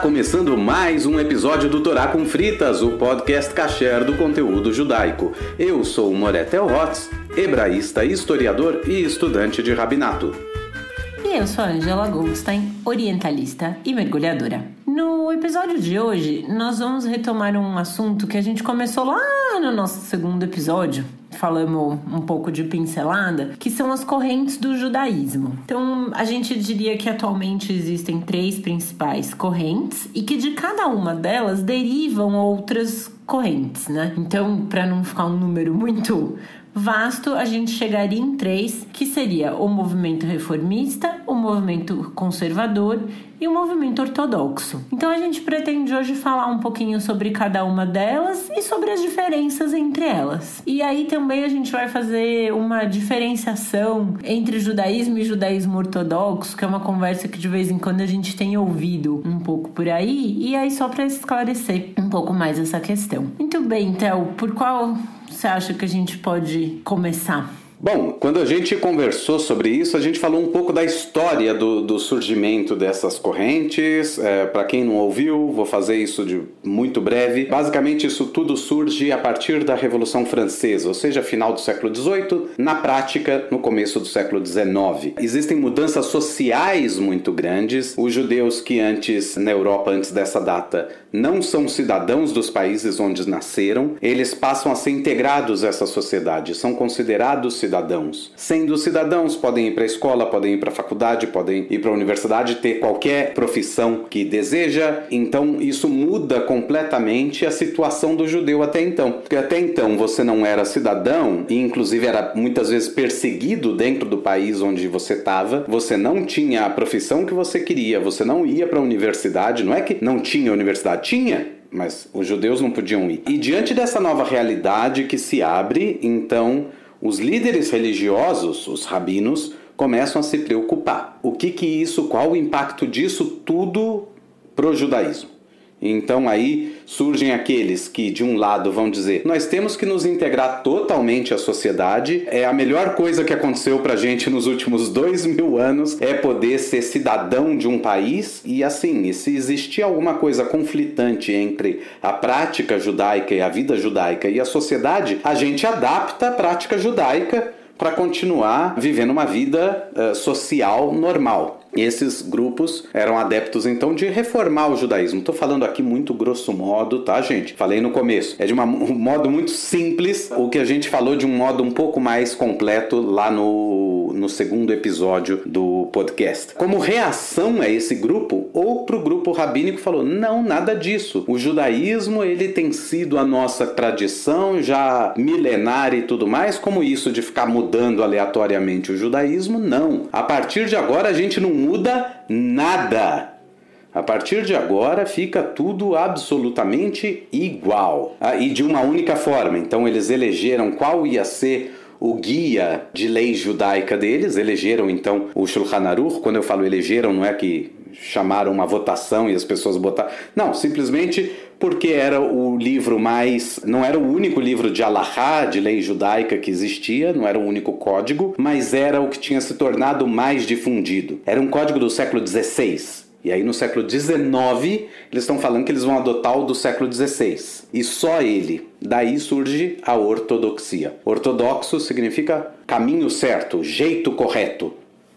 começando mais um episódio do Torá com Fritas, o podcast kasher do conteúdo judaico. Eu sou Moretel Hotz, hebraísta, historiador e estudante de rabinato. E eu sou Angela Goldstein, orientalista e mergulhadora. No episódio de hoje, nós vamos retomar um assunto que a gente começou lá no nosso segundo episódio, falamos um pouco de pincelada, que são as correntes do judaísmo. Então, a gente diria que atualmente existem três principais correntes e que de cada uma delas derivam outras correntes, né? Então, para não ficar um número muito vasto, a gente chegaria em três, que seria o movimento reformista, o movimento conservador e o movimento ortodoxo. Então a gente pretende hoje falar um pouquinho sobre cada uma delas e sobre as diferenças entre elas. E aí também a gente vai fazer uma diferenciação entre judaísmo e judaísmo ortodoxo, que é uma conversa que de vez em quando a gente tem ouvido um pouco por aí, e aí só para esclarecer um pouco mais essa questão. Muito bem, então, por qual você acha que a gente pode começar? Bom, quando a gente conversou sobre isso, a gente falou um pouco da história do, do surgimento dessas correntes. É, Para quem não ouviu, vou fazer isso de muito breve. Basicamente, isso tudo surge a partir da Revolução Francesa, ou seja, final do século XVIII, na prática, no começo do século XIX. Existem mudanças sociais muito grandes. Os judeus que antes, na Europa, antes dessa data, não são cidadãos dos países onde nasceram, eles passam a ser integrados a essa sociedade, são considerados cidadãos. Sendo cidadãos, podem ir para a escola, podem ir para a faculdade, podem ir para a universidade, ter qualquer profissão que deseja. Então, isso muda completamente a situação do judeu até então. Porque até então você não era cidadão e, inclusive, era muitas vezes perseguido dentro do país onde você estava. Você não tinha a profissão que você queria, você não ia para a universidade. Não é que não tinha universidade, tinha mas os judeus não podiam ir. E diante dessa nova realidade que se abre, então os líderes religiosos, os rabinos, começam a se preocupar. O que que isso, qual o impacto disso tudo para o judaísmo? Então aí surgem aqueles que de um lado vão dizer nós temos que nos integrar totalmente à sociedade é a melhor coisa que aconteceu para gente nos últimos dois mil anos é poder ser cidadão de um país e assim se existir alguma coisa conflitante entre a prática judaica e a vida judaica e a sociedade a gente adapta a prática judaica para continuar vivendo uma vida uh, social normal. E esses grupos eram adeptos então de reformar o judaísmo. Estou falando aqui muito grosso modo, tá, gente? Falei no começo. É de uma, um modo muito simples o que a gente falou de um modo um pouco mais completo lá no, no segundo episódio do podcast. Como reação a esse grupo, outro grupo rabínico falou: não, nada disso. O judaísmo ele tem sido a nossa tradição já milenar e tudo mais. Como isso de ficar mudando aleatoriamente o judaísmo? Não. A partir de agora a gente não muda nada. A partir de agora fica tudo absolutamente igual ah, e de uma única forma. Então eles elegeram qual ia ser o guia de lei judaica deles, elegeram então o Shulchan Aruch. Quando eu falo elegeram, não é que chamaram uma votação e as pessoas botaram. Não, simplesmente porque era o livro mais. Não era o único livro de Alahá, de lei judaica que existia, não era o único código, mas era o que tinha se tornado mais difundido. Era um código do século XVI. E aí no século XIX eles estão falando que eles vão adotar o do século XVI. E só ele. Daí surge a ortodoxia. Ortodoxo significa caminho certo, jeito correto.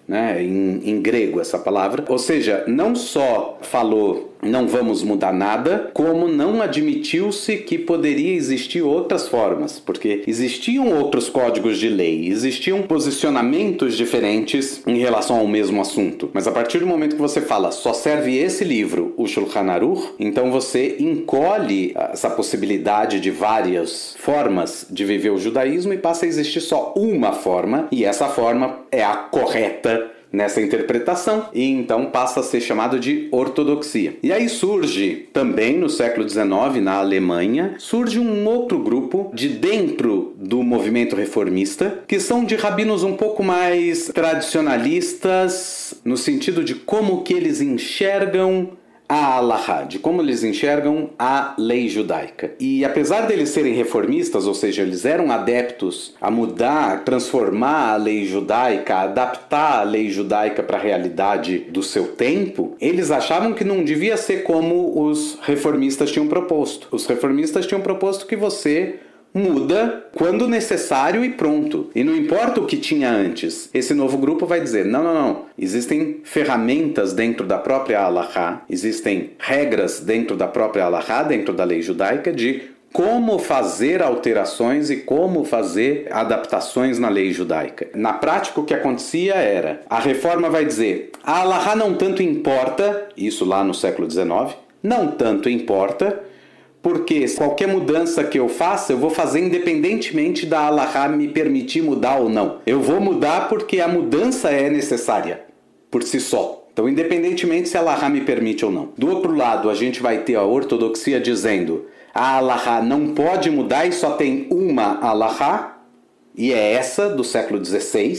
Né, em, em grego essa palavra. Ou seja, não só falou não vamos mudar nada, como não admitiu-se que poderia existir outras formas, porque existiam outros códigos de lei, existiam posicionamentos diferentes em relação ao mesmo assunto. Mas a partir do momento que você fala só serve esse livro, o Shulchan Aruch, então você encolhe essa possibilidade de várias formas de viver o judaísmo e passa a existir só uma forma, e essa forma é a correta nessa interpretação e então passa a ser chamado de ortodoxia. E aí surge também no século XIX na Alemanha surge um outro grupo de dentro do movimento reformista que são de rabinos um pouco mais tradicionalistas no sentido de como que eles enxergam a Allahá, de como eles enxergam a lei judaica. E apesar deles serem reformistas, ou seja, eles eram adeptos a mudar, transformar a lei judaica, adaptar a lei judaica para a realidade do seu tempo, eles achavam que não devia ser como os reformistas tinham proposto. Os reformistas tinham proposto que você muda quando necessário e pronto. E não importa o que tinha antes. Esse novo grupo vai dizer: não, não, não. Existem ferramentas dentro da própria Allahá, existem regras dentro da própria Allahá, dentro da lei judaica, de como fazer alterações e como fazer adaptações na lei judaica. Na prática, o que acontecia era: a reforma vai dizer, a Allahá não tanto importa, isso lá no século XIX, não tanto importa porque qualquer mudança que eu faça, eu vou fazer independentemente da Allah me permitir mudar ou não. Eu vou mudar porque a mudança é necessária por si só. Então, independentemente se a Allah me permite ou não. Do outro lado, a gente vai ter a ortodoxia dizendo: a Allah não pode mudar e só tem uma Allah, e é essa do século XVI,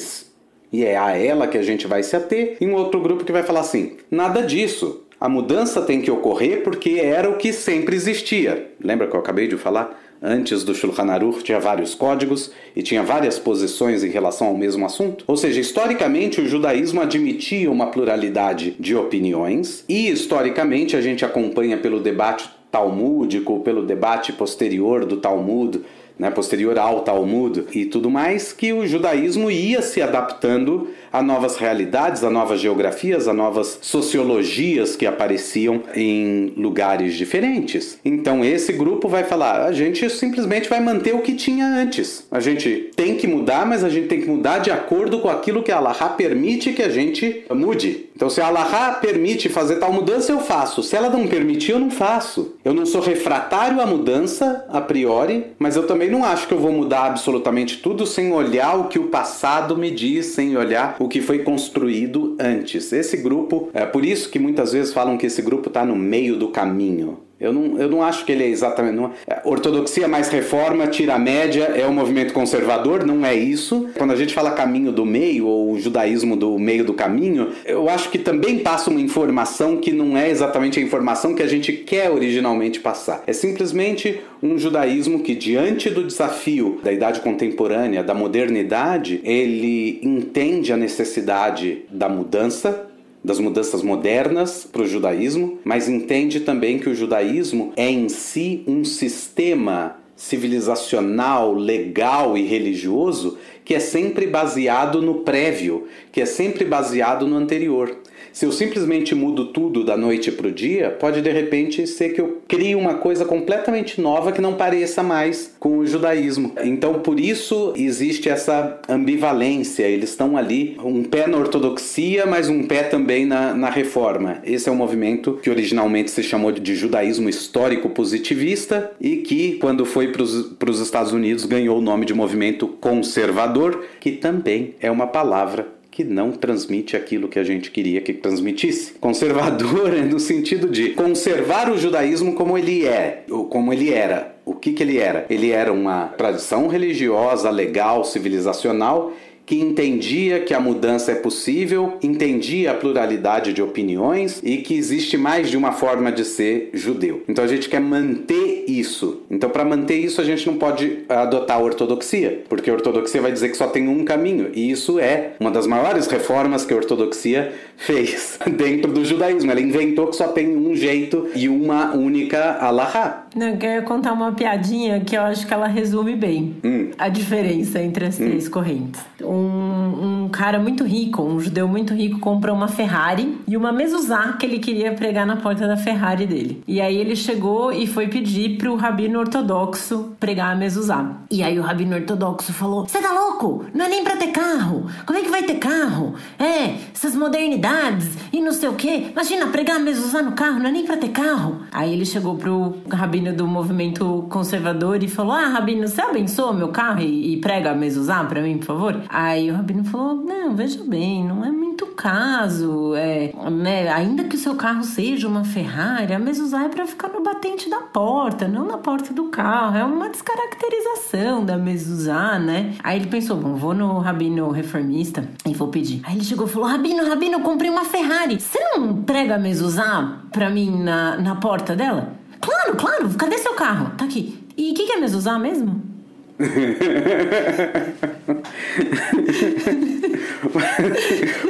e é a ela que a gente vai se ater. E um outro grupo que vai falar assim: nada disso. A mudança tem que ocorrer porque era o que sempre existia. Lembra que eu acabei de falar? Antes do Shulchan Aruch tinha vários códigos e tinha várias posições em relação ao mesmo assunto. Ou seja, historicamente o judaísmo admitia uma pluralidade de opiniões e historicamente a gente acompanha pelo debate talmúdico, pelo debate posterior do Talmud, né, posterior ao Talmud e tudo mais, que o judaísmo ia se adaptando a novas realidades, a novas geografias, a novas sociologias que apareciam em lugares diferentes. Então esse grupo vai falar: a gente simplesmente vai manter o que tinha antes. A gente tem que mudar, mas a gente tem que mudar de acordo com aquilo que a Allah permite que a gente mude. Então, se a Allah permite fazer tal mudança, eu faço. Se ela não permitir, eu não faço. Eu não sou refratário à mudança a priori, mas eu também não acho que eu vou mudar absolutamente tudo sem olhar o que o passado me diz, sem olhar o que foi construído antes. Esse grupo, é por isso que muitas vezes falam que esse grupo está no meio do caminho. Eu não, eu não acho que ele é exatamente. Não, é, ortodoxia mais reforma, tira a média, é um movimento conservador, não é isso. Quando a gente fala caminho do meio, ou judaísmo do meio do caminho, eu acho que também passa uma informação que não é exatamente a informação que a gente quer originalmente passar. É simplesmente um judaísmo que, diante do desafio da idade contemporânea, da modernidade, ele entende a necessidade da mudança das mudanças modernas para o judaísmo, mas entende também que o judaísmo é em si um sistema civilizacional, legal e religioso que é sempre baseado no prévio, que é sempre baseado no anterior. Se eu simplesmente mudo tudo da noite para o dia, pode de repente ser que eu crie uma coisa completamente nova que não pareça mais com o judaísmo. Então, por isso existe essa ambivalência. Eles estão ali, um pé na ortodoxia, mas um pé também na, na reforma. Esse é um movimento que originalmente se chamou de judaísmo histórico positivista e que, quando foi para os Estados Unidos, ganhou o nome de movimento conservador, que também é uma palavra que não transmite aquilo que a gente queria que transmitisse. Conservador é no sentido de conservar o judaísmo como ele é, ou como ele era. O que, que ele era? Ele era uma tradição religiosa, legal, civilizacional que entendia que a mudança é possível, entendia a pluralidade de opiniões e que existe mais de uma forma de ser judeu. Então a gente quer manter isso. Então, para manter isso, a gente não pode adotar a ortodoxia, porque a ortodoxia vai dizer que só tem um caminho, e isso é uma das maiores reformas que a ortodoxia fez dentro do judaísmo. Ela inventou que só tem um jeito e uma única alahá. Eu quero contar uma piadinha que eu acho que ela resume bem hum. a diferença entre as três hum. correntes. Um, um, cara muito rico, um judeu muito rico, comprou uma Ferrari e uma mezuzá que ele queria pregar na porta da Ferrari dele. E aí ele chegou e foi pedir pro rabino ortodoxo pregar a mezuzá. E aí o rabino ortodoxo falou: Você tá louco? Não é nem pra ter carro. Como é que vai ter carro? É, essas modernidades e não sei o quê. Imagina pregar a mezuzá no carro, não é nem pra ter carro. Aí ele chegou pro rabino rabino do movimento conservador e falou: Ah, rabino, você abençoa meu carro e, e prega a mezuzá pra mim, por favor? Aí o rabino falou: Não, veja bem, não é muito caso, é, né, ainda que o seu carro seja uma Ferrari, a mezuzá é para ficar no batente da porta, não na porta do carro. É uma descaracterização da mezuzá, né? Aí ele pensou, bom, vou no rabino reformista e vou pedir. Aí ele chegou e falou, rabino, rabino, eu comprei uma Ferrari. Você não prega a mezuzá pra mim na, na porta dela? Claro, claro. Cadê seu carro? Tá aqui. E o que, que é mezuzá mesmo?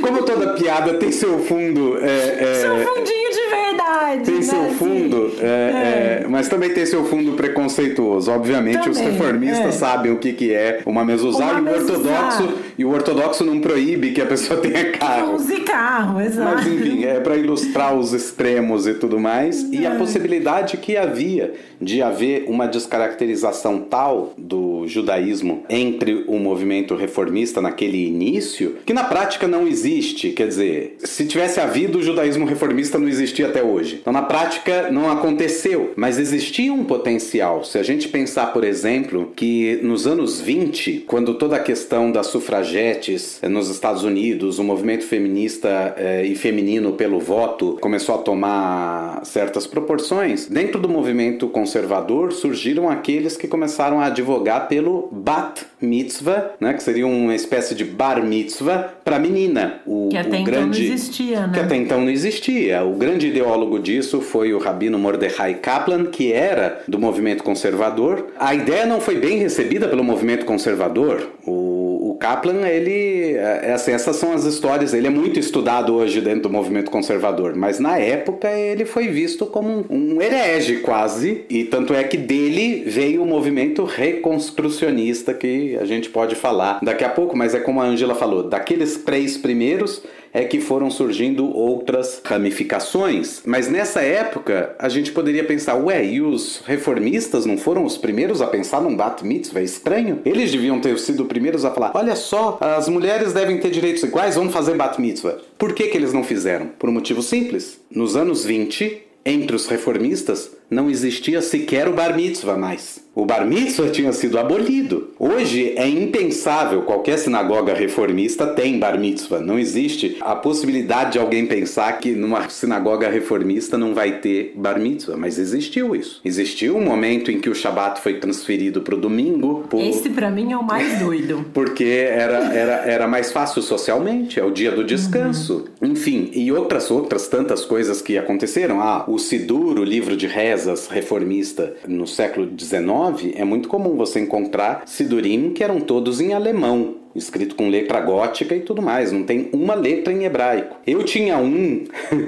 Como toda piada tem seu fundo. É, é, seu fundinho Tem né? seu fundo, é, é, mas também tem seu fundo preconceituoso. Obviamente, também, os reformistas é. sabem o que, que é uma uma e o ortodoxo. E o ortodoxo não proíbe que a pessoa tenha carro. Use carro, exato. Mas enfim, é para ilustrar os extremos e tudo mais. E a possibilidade que havia de haver uma descaracterização tal do judaísmo entre o movimento reformista naquele início, que na prática não existe. Quer dizer, se tivesse havido o judaísmo reformista, não existia até hoje. Então, na prática, não aconteceu, mas existia um potencial. Se a gente pensar, por exemplo, que nos anos 20, quando toda a questão das sufragetes eh, nos Estados Unidos, o movimento feminista eh, e feminino pelo voto começou a tomar certas proporções, dentro do movimento conservador, surgiram aqueles que começaram a advogar pelo bat mitzvah, né, que seria uma espécie de bar mitzvah para menina. O, que até o então grande, não existia, né? Que até então não existia. O grande ideólogo disso foi o rabino Mordechai Kaplan, que era do movimento conservador. A ideia não foi bem recebida pelo movimento conservador. O, o Kaplan, ele, é, assim, essas são as histórias. Ele é muito estudado hoje dentro do movimento conservador, mas na época ele foi visto como um, um herege quase e tanto é que dele veio o movimento reconstrucionista que a gente pode falar daqui a pouco, mas é como a Angela falou, daqueles três primeiros é que foram surgindo outras ramificações. Mas nessa época, a gente poderia pensar, ué, e os reformistas não foram os primeiros a pensar num bat mitzvah? É estranho. Eles deviam ter sido os primeiros a falar, olha só, as mulheres devem ter direitos iguais, vamos fazer bat mitzvah. Por que, que eles não fizeram? Por um motivo simples. Nos anos 20, entre os reformistas, não existia sequer o bar mitzvah mais. O bar mitzvah tinha sido abolido. Hoje é impensável, qualquer sinagoga reformista tem bar mitzvah. Não existe a possibilidade de alguém pensar que numa sinagoga reformista não vai ter bar mitzvah, mas existiu isso. Existiu um momento em que o Shabat foi transferido para o domingo. Por... Esse para mim é o mais doido. Porque era, era, era mais fácil socialmente, é o dia do descanso. Uhum. Enfim, e outras outras tantas coisas que aconteceram. Ah, o Sidur, o livro de rezas reformista no século XIX, é muito comum você encontrar Sidurim que eram todos em alemão, escrito com letra gótica e tudo mais, não tem uma letra em hebraico. Eu tinha um,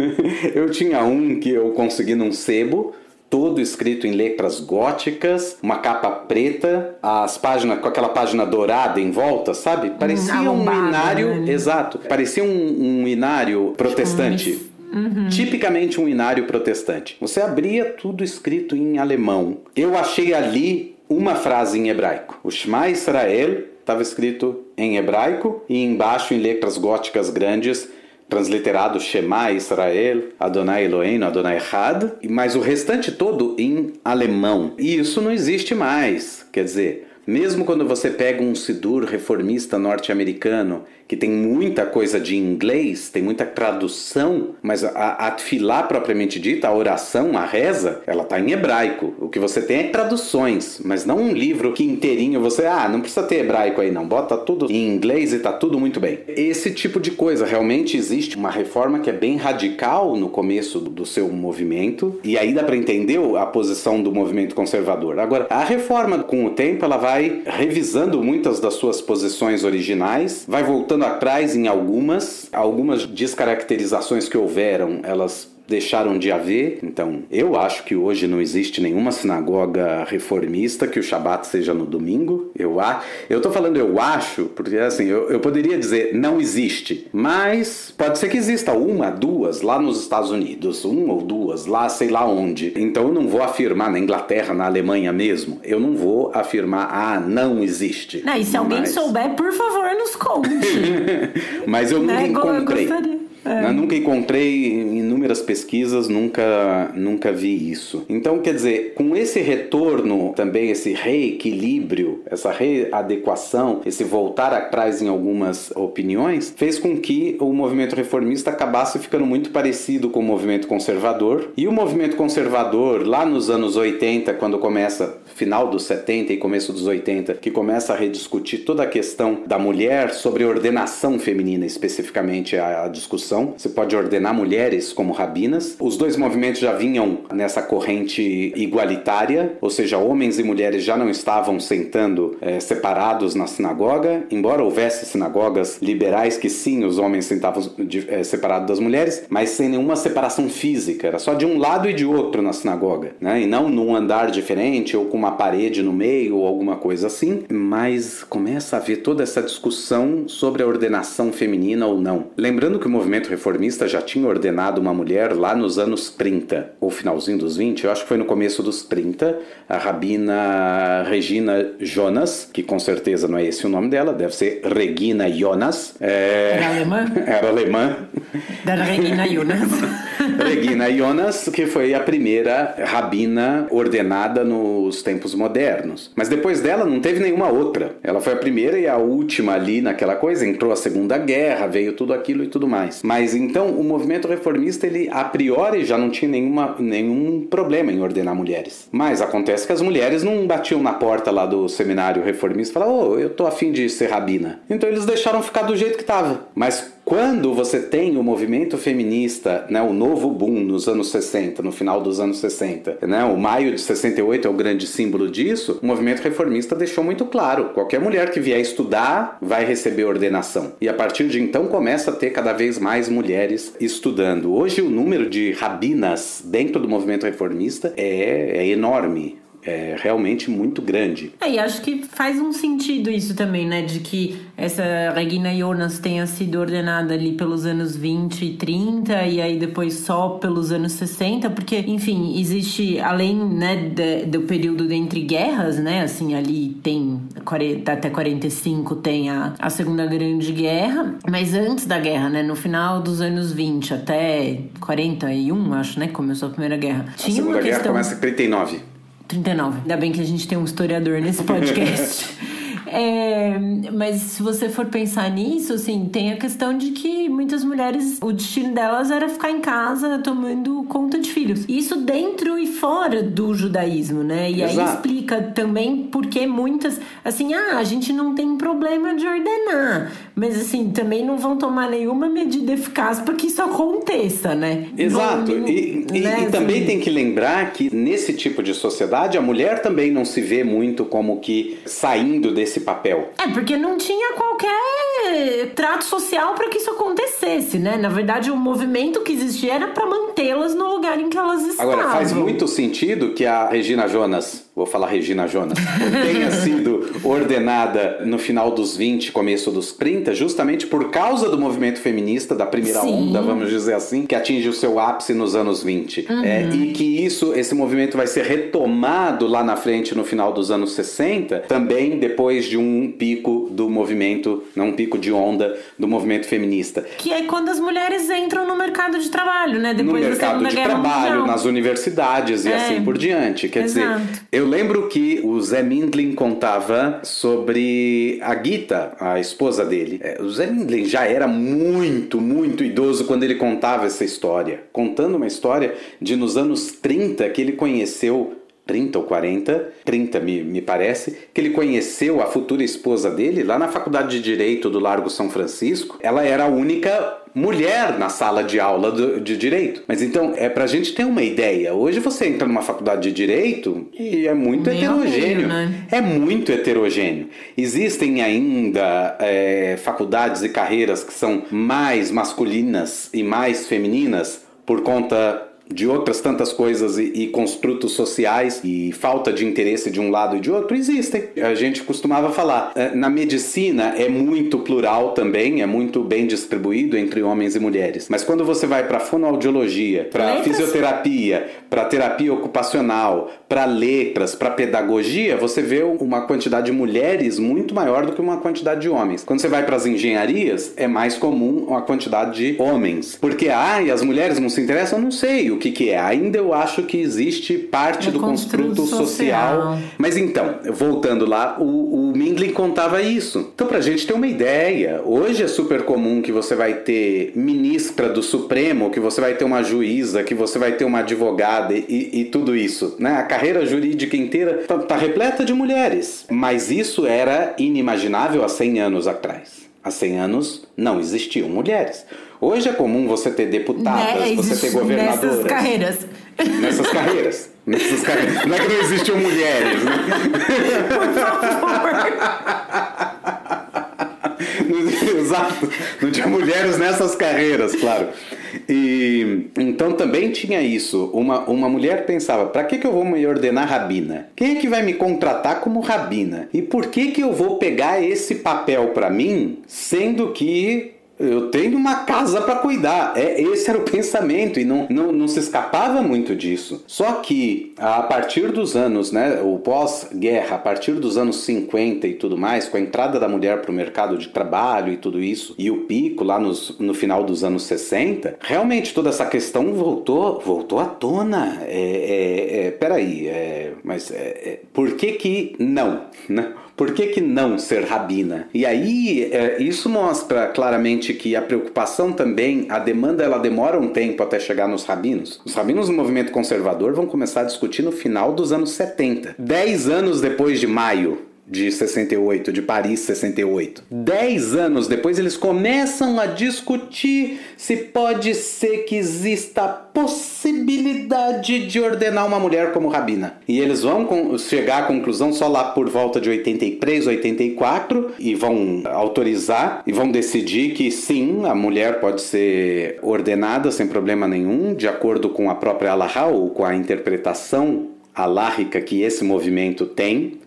eu tinha um que eu consegui num sebo, todo escrito em letras góticas, uma capa preta, as páginas com aquela página dourada em volta, sabe? Parecia um inário, né? exato, parecia um, um inário protestante. Uhum. Tipicamente um inário protestante. Você abria tudo escrito em alemão. Eu achei ali uma frase em hebraico. O Shema Israel estava escrito em hebraico e embaixo em letras góticas grandes transliterado Shema Israel, Adonai Eloheinu, Adonai Echad, mas o restante todo em alemão. E isso não existe mais. Quer dizer, mesmo quando você pega um Sidur reformista norte-americano que tem muita coisa de inglês, tem muita tradução, mas a, a tefilá propriamente dita, a oração, a reza, ela tá em hebraico. O que você tem é traduções, mas não um livro que inteirinho você, ah, não precisa ter hebraico aí não, bota tudo em inglês e tá tudo muito bem. Esse tipo de coisa, realmente existe uma reforma que é bem radical no começo do seu movimento, e aí dá para entender a posição do movimento conservador. Agora, a reforma com o tempo ela vai revisando muitas das suas posições originais, vai voltando voltando atrás em algumas, algumas descaracterizações que houveram, elas deixaram de haver. Então, eu acho que hoje não existe nenhuma sinagoga reformista que o Shabat seja no domingo. Eu a, eu tô falando eu acho, porque assim, eu, eu poderia dizer não existe, mas pode ser que exista uma, duas lá nos Estados Unidos, uma ou duas lá, sei lá onde. Então, eu não vou afirmar na Inglaterra, na Alemanha mesmo, eu não vou afirmar ah, não existe. Não, e se alguém mas... souber, por favor, nos conte. mas eu nunca né? encontrei. Eu, eu nunca encontrei inúmeras pesquisas, nunca, nunca vi isso. Então, quer dizer, com esse retorno, também esse reequilíbrio, essa readequação, esse voltar atrás em algumas opiniões, fez com que o movimento reformista acabasse ficando muito parecido com o movimento conservador. E o movimento conservador, lá nos anos 80, quando começa, final dos 70 e começo dos 80, que começa a rediscutir toda a questão da mulher sobre ordenação feminina, especificamente a, a discussão. Você pode ordenar mulheres como rabinas. Os dois movimentos já vinham nessa corrente igualitária, ou seja, homens e mulheres já não estavam sentando é, separados na sinagoga, embora houvesse sinagogas liberais que sim, os homens sentavam é, separados das mulheres, mas sem nenhuma separação física, era só de um lado e de outro na sinagoga, né? e não num andar diferente ou com uma parede no meio ou alguma coisa assim, mas começa a haver toda essa discussão sobre a ordenação feminina ou não. Lembrando que o movimento reformista já tinha ordenado uma mulher lá nos anos 30, ou finalzinho dos 20, eu acho que foi no começo dos 30, a rabina Regina Jonas, que com certeza não é esse o nome dela, deve ser Regina Jonas. É... Era alemã? Era alemã. Da Regina Jonas. Regina Jonas, que foi a primeira rabina ordenada nos tempos modernos. Mas depois dela não teve nenhuma outra. Ela foi a primeira e a última ali naquela coisa. Entrou a Segunda Guerra, veio tudo aquilo e tudo mais. Mas então o movimento reformista, ele a priori já não tinha nenhuma, nenhum problema em ordenar mulheres. Mas acontece que as mulheres não batiam na porta lá do seminário reformista e falavam, oh, eu tô afim de ser rabina. Então eles deixaram ficar do jeito que estava. Mas quando você tem o movimento feminista, né, o novo boom nos anos 60, no final dos anos 60, né, o maio de 68 é o grande símbolo disso, o movimento reformista deixou muito claro: qualquer mulher que vier estudar vai receber ordenação. E a partir de então começa a ter cada vez mais mulheres estudando. Hoje o número de rabinas dentro do movimento reformista é, é enorme é realmente muito grande. É, e acho que faz um sentido isso também, né? De que essa Regina Jonas tenha sido ordenada ali pelos anos 20 e 30 e aí depois só pelos anos 60, porque, enfim, existe, além né, de, do período entre guerras, né? Assim, ali tem 40, até 45 tem a, a Segunda Grande Guerra, mas antes da guerra, né? No final dos anos 20 até 41, acho, né? Começou a Primeira Guerra. Tinha a Segunda Guerra questão... começa em 39. 39. Ainda bem que a gente tem um historiador nesse podcast. É, mas se você for pensar nisso, assim, tem a questão de que muitas mulheres, o destino delas era ficar em casa tomando conta de filhos. Isso dentro e fora do judaísmo, né? E Exato. aí explica também porque muitas, assim, ah, a gente não tem problema de ordenar, mas assim, também não vão tomar nenhuma medida eficaz para que isso aconteça, né? Exato. No, e, e, né, e também assim, tem que lembrar que nesse tipo de sociedade a mulher também não se vê muito como que saindo desse papel. É, porque não tinha qualquer trato social para que isso acontecesse, né? Na verdade, o movimento que existia era para mantê-las no lugar em que elas estavam. Agora, faz muito sentido que a Regina Jonas, vou falar Regina Jonas, tenha sido ordenada no final dos 20, começo dos 30, justamente por causa do movimento feminista da primeira Sim. onda, vamos dizer assim, que atinge o seu ápice nos anos 20. Uhum. É, e que isso, esse movimento vai ser retomado lá na frente no final dos anos 60, também depois de um pico do movimento, não um pico de onda do movimento feminista. Que é quando as mulheres entram no mercado de trabalho, né? Depois no mercado de trabalho, mundial. nas universidades e é. assim por diante. Quer Exato. dizer, eu lembro que o Zé Mindlin contava sobre a Gita, a esposa dele. É, o Zé Mindlin já era muito, muito idoso quando ele contava essa história. Contando uma história de nos anos 30 que ele conheceu 30 ou 40, 30 me, me parece, que ele conheceu a futura esposa dele lá na Faculdade de Direito do Largo São Francisco. Ela era a única mulher na sala de aula do, de direito. Mas então, é pra gente ter uma ideia. Hoje você entra numa faculdade de direito e é muito Meio heterogêneo. Meio, né? É muito heterogêneo. Existem ainda é, faculdades e carreiras que são mais masculinas e mais femininas por conta de outras tantas coisas e, e, construtos sociais e falta de interesse de um lado e de outro existem. A gente costumava falar. Eh, na medicina é muito plural também, é muito bem distribuído entre homens e mulheres. Mas quando você vai para fonoaudiologia, para fisioterapia, para terapia ocupacional, para letras, para pedagogia, você vê uma quantidade de mulheres muito maior do que uma quantidade de homens. Quando você vai para as engenharias, é mais comum uma quantidade de homens. Porque, ah, e as mulheres não se interessam? Não sei o que, que é. Ainda eu acho que existe parte do construto social. social. Mas então, voltando lá, o, o Mindlin contava isso. Então, pra gente ter uma ideia, hoje é super comum que você vai ter ministra do Supremo, que você vai ter uma juíza, que você vai ter uma advogada e, e tudo isso. Né? A carreira jurídica inteira tá, tá repleta de mulheres. Mas isso era inimaginável há 100 anos atrás. Há 100 anos não existiam mulheres. Hoje é comum você ter deputadas, né? você ter governadoras. Nessas carreiras. Nessas carreiras. Nessas carreiras. Não é que não existiam mulheres, né? Por favor. Exato. Não tinha mulheres nessas carreiras, claro. E então também tinha isso. Uma, uma mulher pensava: para que, que eu vou me ordenar rabina? Quem é que vai me contratar como rabina? E por que, que eu vou pegar esse papel para mim, sendo que eu tenho uma casa para cuidar. É, esse era o pensamento e não, não, não se escapava muito disso. Só que a partir dos anos, né, o pós-guerra, a partir dos anos 50 e tudo mais, com a entrada da mulher para o mercado de trabalho e tudo isso, e o pico lá nos, no final dos anos 60, realmente toda essa questão voltou, voltou à tona. É, é, é peraí, é, mas é, é, por que que não? Né? Por que, que não ser rabina? E aí é, isso mostra claramente que a preocupação também, a demanda, ela demora um tempo até chegar nos rabinos. Os rabinos do movimento conservador vão começar a discutir no final dos anos 70. Dez anos depois de maio de 68, de Paris 68. Dez anos depois, eles começam a discutir se pode ser que exista a possibilidade de ordenar uma mulher como rabina. E eles vão chegar à conclusão só lá por volta de 83, 84 e vão autorizar e vão decidir que sim, a mulher pode ser ordenada sem problema nenhum, de acordo com a própria Allahá ou com a interpretação alárrica que esse movimento tem.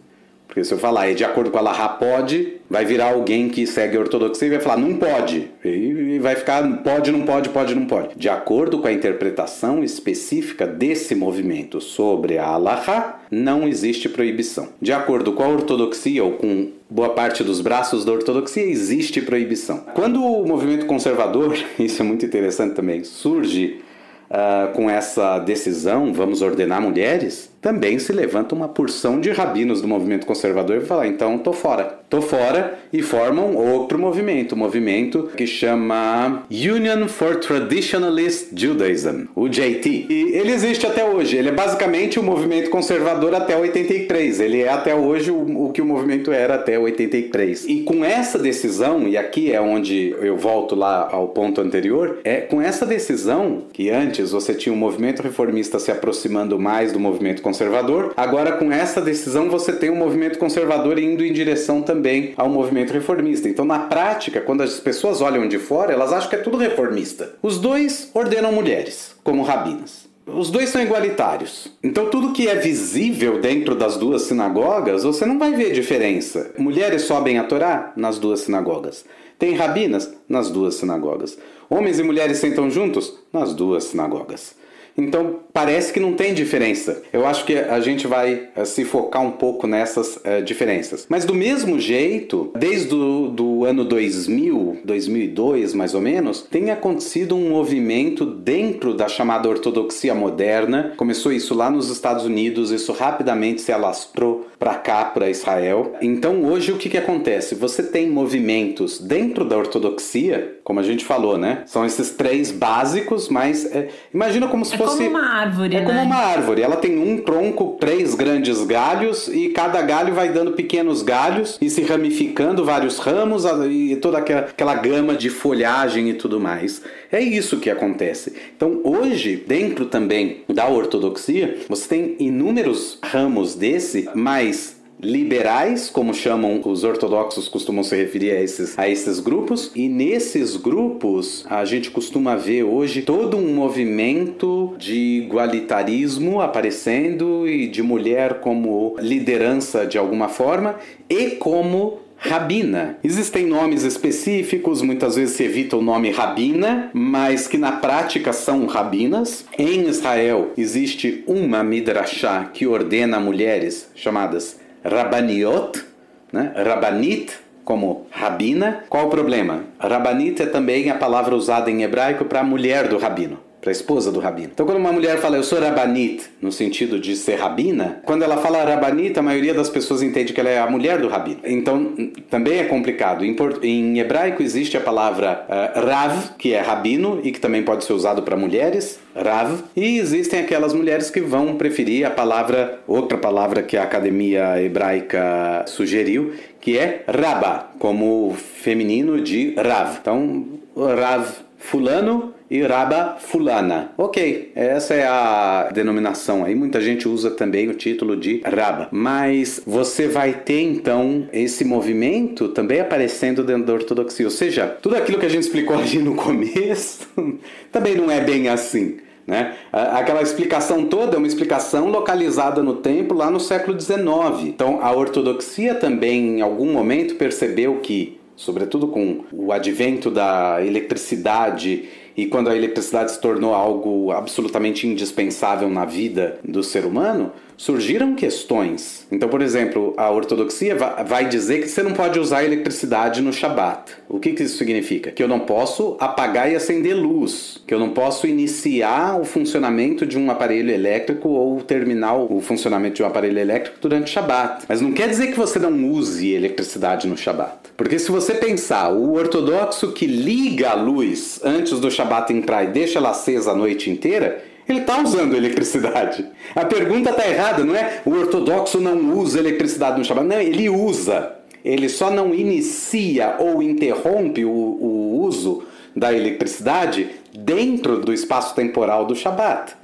Porque se eu falar, é de acordo com a Laha pode, vai virar alguém que segue a ortodoxia e vai falar, não pode. E vai ficar, pode, não pode, pode, não pode. De acordo com a interpretação específica desse movimento sobre a Alaha, não existe proibição. De acordo com a ortodoxia ou com boa parte dos braços da ortodoxia, existe proibição. Quando o movimento conservador, isso é muito interessante também, surge uh, com essa decisão, vamos ordenar mulheres, também se levanta uma porção de rabinos do movimento conservador e fala: então tô fora. Tô fora e formam outro movimento, um movimento que chama Union for Traditionalist Judaism, o JT. E ele existe até hoje. Ele é basicamente o movimento conservador até 83. Ele é até hoje o, o que o movimento era até 83. E com essa decisão, e aqui é onde eu volto lá ao ponto anterior, é com essa decisão que antes você tinha um movimento reformista se aproximando mais do movimento conservador. Agora, com essa decisão, você tem um movimento conservador indo em direção também ao movimento reformista. Então, na prática, quando as pessoas olham de fora, elas acham que é tudo reformista. Os dois ordenam mulheres como rabinas. Os dois são igualitários. Então, tudo que é visível dentro das duas sinagogas, você não vai ver diferença. Mulheres sobem a Torá nas duas sinagogas. Tem rabinas nas duas sinagogas. Homens e mulheres sentam juntos nas duas sinagogas. Então parece que não tem diferença. Eu acho que a gente vai uh, se focar um pouco nessas uh, diferenças. Mas do mesmo jeito, desde o do ano 2000, 2002 mais ou menos, tem acontecido um movimento dentro da chamada ortodoxia moderna. Começou isso lá nos Estados Unidos, isso rapidamente se alastrou para cá, para Israel. Então hoje o que, que acontece? Você tem movimentos dentro da ortodoxia, como a gente falou, né? São esses três básicos, mas é, imagina como se é fosse. É como uma árvore, É né? como uma árvore. Ela tem um tronco, três grandes galhos, e cada galho vai dando pequenos galhos e se ramificando vários ramos e toda aquela, aquela gama de folhagem e tudo mais. É isso que acontece. Então hoje, dentro também da ortodoxia, você tem inúmeros ramos desse, mas liberais, como chamam os ortodoxos, costumam se referir a esses, a esses grupos, e nesses grupos a gente costuma ver hoje todo um movimento de igualitarismo aparecendo e de mulher como liderança de alguma forma e como Rabina. Existem nomes específicos, muitas vezes se evita o nome Rabina, mas que na prática são rabinas. Em Israel existe uma midrashá que ordena mulheres chamadas Rabaniot, né? Rabanit, como rabina. Qual o problema? Rabanit é também a palavra usada em hebraico para mulher do rabino para a esposa do rabino. Então, quando uma mulher fala eu sou rabanit, no sentido de ser rabina, quando ela fala rabanit, a maioria das pessoas entende que ela é a mulher do rabino. Então, também é complicado. Em, em hebraico existe a palavra uh, rav, que é rabino e que também pode ser usado para mulheres, rav, e existem aquelas mulheres que vão preferir a palavra, outra palavra que a academia hebraica sugeriu, que é rabá, como feminino de rav. Então, rav fulano e Raba Fulana. Ok, essa é a denominação aí. Muita gente usa também o título de Raba. Mas você vai ter então esse movimento também aparecendo dentro da ortodoxia. Ou seja, tudo aquilo que a gente explicou ali no começo também não é bem assim. Né? Aquela explicação toda é uma explicação localizada no tempo lá no século XIX. Então a ortodoxia também em algum momento percebeu que, sobretudo com o advento da eletricidade e quando a eletricidade se tornou algo absolutamente indispensável na vida do ser humano, surgiram questões. Então, por exemplo, a ortodoxia vai dizer que você não pode usar eletricidade no Shabat. O que, que isso significa? Que eu não posso apagar e acender luz, que eu não posso iniciar o funcionamento de um aparelho elétrico ou terminar o funcionamento de um aparelho elétrico durante Shabat. Mas não quer dizer que você não use eletricidade no Shabat. Porque se você pensar, o ortodoxo que liga a luz antes do Shabat entrar e deixa ela acesa a noite inteira, ele está usando eletricidade. A pergunta está errada, não é? O ortodoxo não usa eletricidade no Shabat. Não, ele usa. Ele só não inicia ou interrompe o, o uso da eletricidade dentro do espaço temporal do Shabat.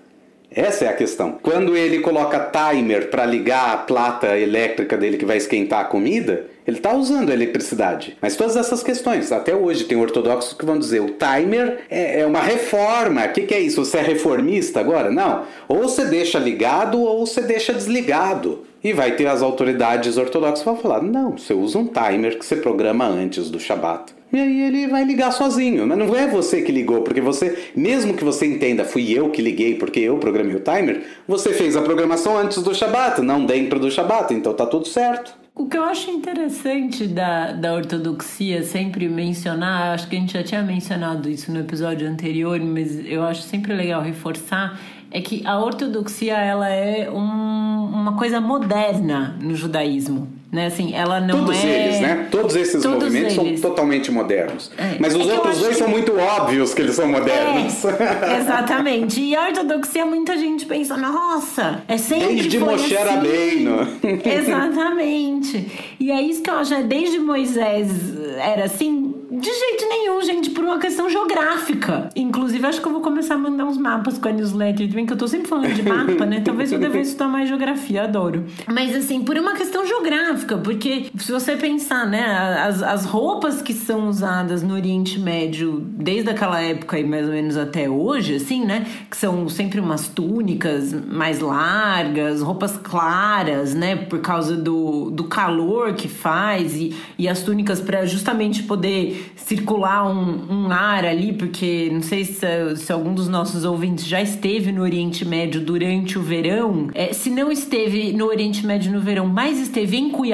Essa é a questão. Quando ele coloca timer para ligar a plata elétrica dele que vai esquentar a comida, ele está usando a eletricidade. Mas todas essas questões, até hoje tem ortodoxos que vão dizer o timer é, é uma reforma. O que, que é isso? Você é reformista agora? Não. Ou você deixa ligado ou você deixa desligado. E vai ter as autoridades ortodoxas que vão falar: não, você usa um timer que você programa antes do Shabat. E aí ele vai ligar sozinho. Mas não é você que ligou, porque você, mesmo que você entenda, fui eu que liguei porque eu programei o timer, você fez a programação antes do Shabat, não dentro do Shabat, então tá tudo certo. O que eu acho interessante da, da ortodoxia sempre mencionar, acho que a gente já tinha mencionado isso no episódio anterior, mas eu acho sempre legal reforçar, é que a ortodoxia ela é um, uma coisa moderna no judaísmo. Né? Assim, ela não Todos é... eles, né? Todos esses Todos movimentos eles. são totalmente modernos. É. Mas os é outros dois que... são muito óbvios que eles são modernos. É, exatamente. E a ortodoxia, muita gente pensa, nossa, é sempre Desde foi Moshe assim. Rabbeinu. Exatamente. E é isso que eu acho, é desde Moisés era assim, de jeito nenhum, gente, por uma questão geográfica. Inclusive, acho que eu vou começar a mandar uns mapas com a newsletter também, que eu tô sempre falando de mapa, né? Talvez eu devesse estudar mais geografia, adoro. Mas assim, por uma questão geográfica, porque se você pensar, né, as, as roupas que são usadas no Oriente Médio desde aquela época e mais ou menos até hoje, assim, né? Que são sempre umas túnicas mais largas, roupas claras, né? Por causa do, do calor que faz e, e as túnicas para justamente poder circular um, um, ar ali, porque não sei se, se, algum dos nossos ouvintes já esteve no Oriente Médio durante o verão. É, se não esteve no Oriente Médio no verão, mas esteve em Cuiabá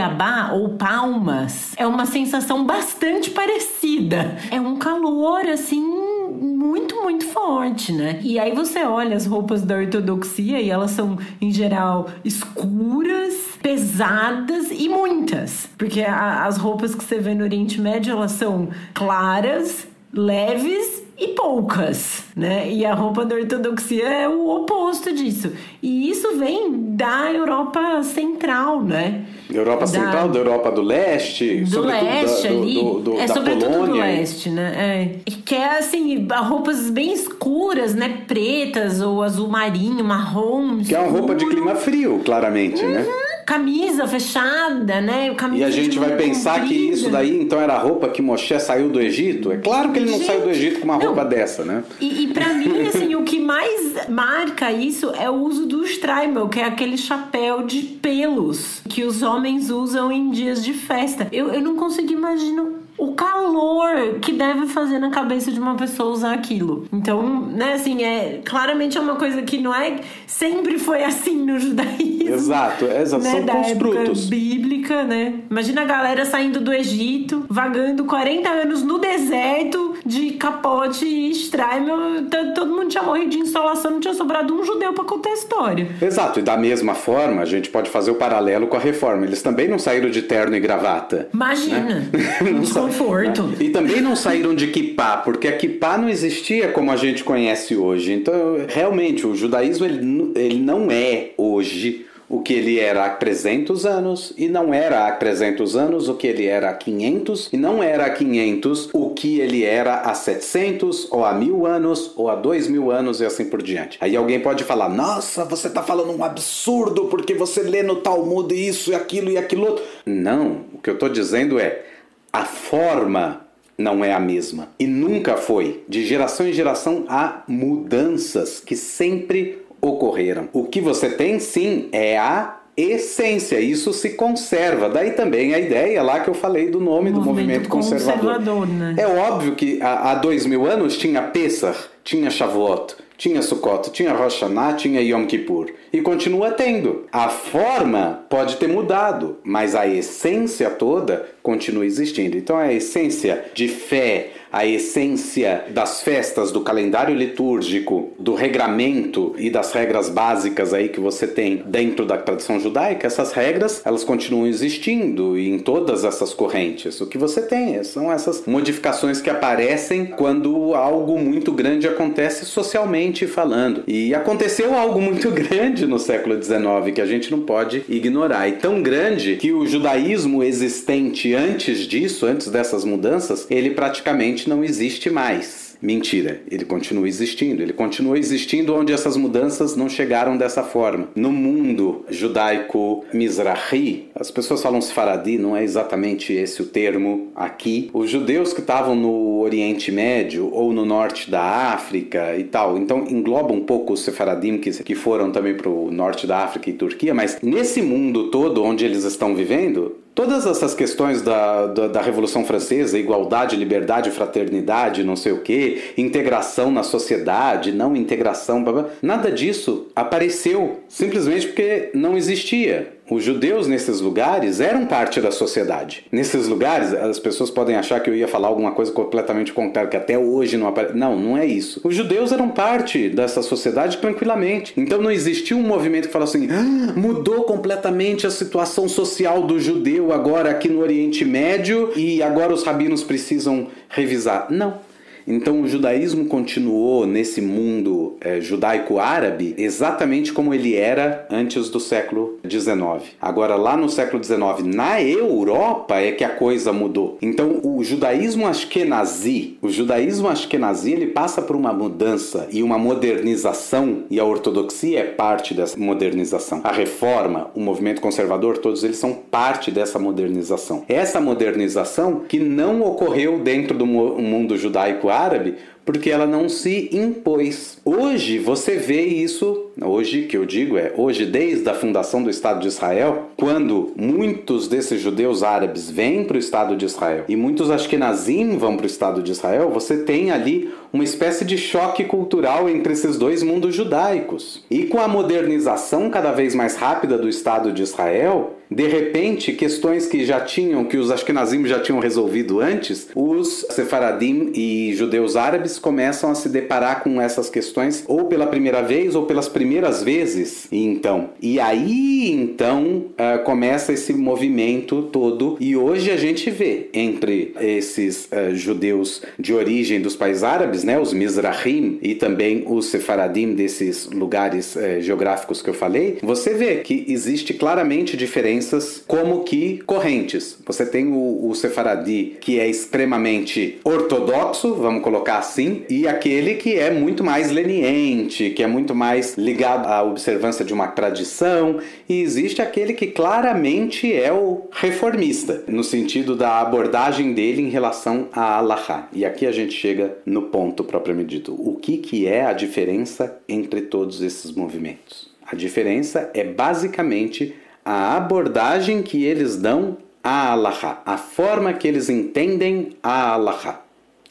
ou Palmas, é uma sensação bastante parecida. É um calor assim muito, muito forte, né? E aí você olha as roupas da ortodoxia e elas são, em geral, escuras, pesadas e muitas. Porque a, as roupas que você vê no Oriente Médio, elas são claras, leves e poucas, né? E a roupa da ortodoxia é o oposto disso. E isso vem da Europa Central, né? Europa da... Central, da Europa do Leste, do leste da, ali, do, do, é da sobretudo Polônia. do leste, né? É. Que é assim, roupas bem escuras, né? Pretas ou azul marinho, marrom. Que é uma roupa de clima frio, claramente, né? uhum. né? Camisa fechada, né? Camisa e a gente vai pensar comprida. que isso daí então era a roupa que Moshe saiu do Egito? É claro que ele não gente, saiu do Egito com uma não. roupa dessa, né? E, e para mim, assim, o que mais marca isso é o uso do Streimel, que é aquele chapéu de pelos que os homens usam em dias de festa. Eu, eu não consigo imaginar o calor que deve fazer na cabeça de uma pessoa usar aquilo. Então, né, assim, é claramente é uma coisa que não é sempre foi assim no judaísmo. Exato, é, exato. Né, são da época bíblica, né? Imagina a galera saindo do Egito, vagando 40 anos no deserto de capote e Straimel, todo mundo tinha morrido de insolação, não tinha sobrado um judeu para contar a história. Exato, e da mesma forma, a gente pode fazer o paralelo com a reforma. Eles também não saíram de terno e gravata. Imagina. Né? conforto. E também não saíram de kippah, porque a kippah não existia como a gente conhece hoje. Então, realmente, o judaísmo ele, ele não é hoje o que ele era há 300 anos e não era há 300 anos o que ele era há 500 e não era há 500 o que ele era há 700 ou há mil anos ou há dois mil anos e assim por diante. Aí alguém pode falar, nossa, você está falando um absurdo porque você lê no Talmud isso e aquilo e aquilo outro. Não, o que eu estou dizendo é a forma não é a mesma e nunca foi. De geração em geração há mudanças que sempre ocorreram. O que você tem sim é a essência, isso se conserva. Daí também a ideia lá que eu falei do nome movimento do movimento conservador. conservador né? É óbvio que há, há dois mil anos tinha Pessah, tinha Shavuot, tinha Sukkot, tinha Rosh Hashanah, tinha Yom Kippur. E continua tendo. A forma pode ter mudado, mas a essência toda continua existindo. Então a essência de fé, a essência das festas, do calendário litúrgico, do regramento e das regras básicas aí que você tem dentro da tradição judaica, essas regras elas continuam existindo em todas essas correntes. O que você tem são essas modificações que aparecem quando algo muito grande acontece socialmente falando. E aconteceu algo muito grande no século XIX que a gente não pode ignorar. E tão grande que o judaísmo existente antes disso, antes dessas mudanças, ele praticamente não existe mais. Mentira, ele continua existindo. Ele continua existindo onde essas mudanças não chegaram dessa forma. No mundo judaico Mizrahi, as pessoas falam Sfaradi, não é exatamente esse o termo aqui. Os judeus que estavam no Oriente Médio ou no norte da África e tal, então engloba um pouco os Sefaradim que, que foram também para o norte da África e Turquia, mas nesse mundo todo onde eles estão vivendo, Todas essas questões da, da, da, Revolução Francesa, igualdade, liberdade, fraternidade, não sei o que, integração na sociedade, não integração, blá, blá, nada disso apareceu simplesmente porque não existia. Os judeus nesses lugares eram parte da sociedade. Nesses lugares, as pessoas podem achar que eu ia falar alguma coisa completamente contrária, que até hoje não aparece. Não, não é isso. Os judeus eram parte dessa sociedade tranquilamente. Então não existiu um movimento que fala assim: ah, mudou completamente a situação social do judeu agora aqui no Oriente Médio e agora os rabinos precisam revisar. Não. Então o judaísmo continuou nesse mundo é, judaico-árabe exatamente como ele era antes do século XIX. Agora, lá no século XIX, na Europa é que a coisa mudou. Então o judaísmo ashkenazi, o judaísmo ashkenazi, ele passa por uma mudança e uma modernização e a ortodoxia é parte dessa modernização. A reforma, o movimento conservador, todos eles são parte dessa modernização. Essa modernização que não ocorreu dentro do mundo judaico-árabe árabe porque ela não se impôs. Hoje você vê isso, hoje que eu digo é hoje desde a fundação do Estado de Israel, quando muitos desses judeus árabes vêm para o Estado de Israel e muitos ashkenazim vão para o Estado de Israel, você tem ali uma espécie de choque cultural entre esses dois mundos judaicos. E com a modernização cada vez mais rápida do Estado de Israel, de repente, questões que já tinham, que os Ashkenazim já tinham resolvido antes, os Sefaradim e judeus árabes começam a se deparar com essas questões ou pela primeira vez ou pelas primeiras vezes. E então, e aí então uh, começa esse movimento todo. E hoje a gente vê entre esses uh, judeus de origem dos países árabes, né, os Mizrahim e também os Sefaradim desses lugares uh, geográficos que eu falei, você vê que existe claramente diferença crenças como que correntes. Você tem o, o Sefaradi, que é extremamente ortodoxo, vamos colocar assim, E aquele que é muito mais leniente, que é muito mais ligado à observância de uma tradição, e existe aquele que claramente é o reformista, no sentido da abordagem dele em relação a Allahá. E aqui a gente chega no ponto propriamente dito. O que, que é a diferença entre todos esses movimentos? A diferença é basicamente a abordagem que eles dão a Allahá, a forma que eles entendem a Allahá,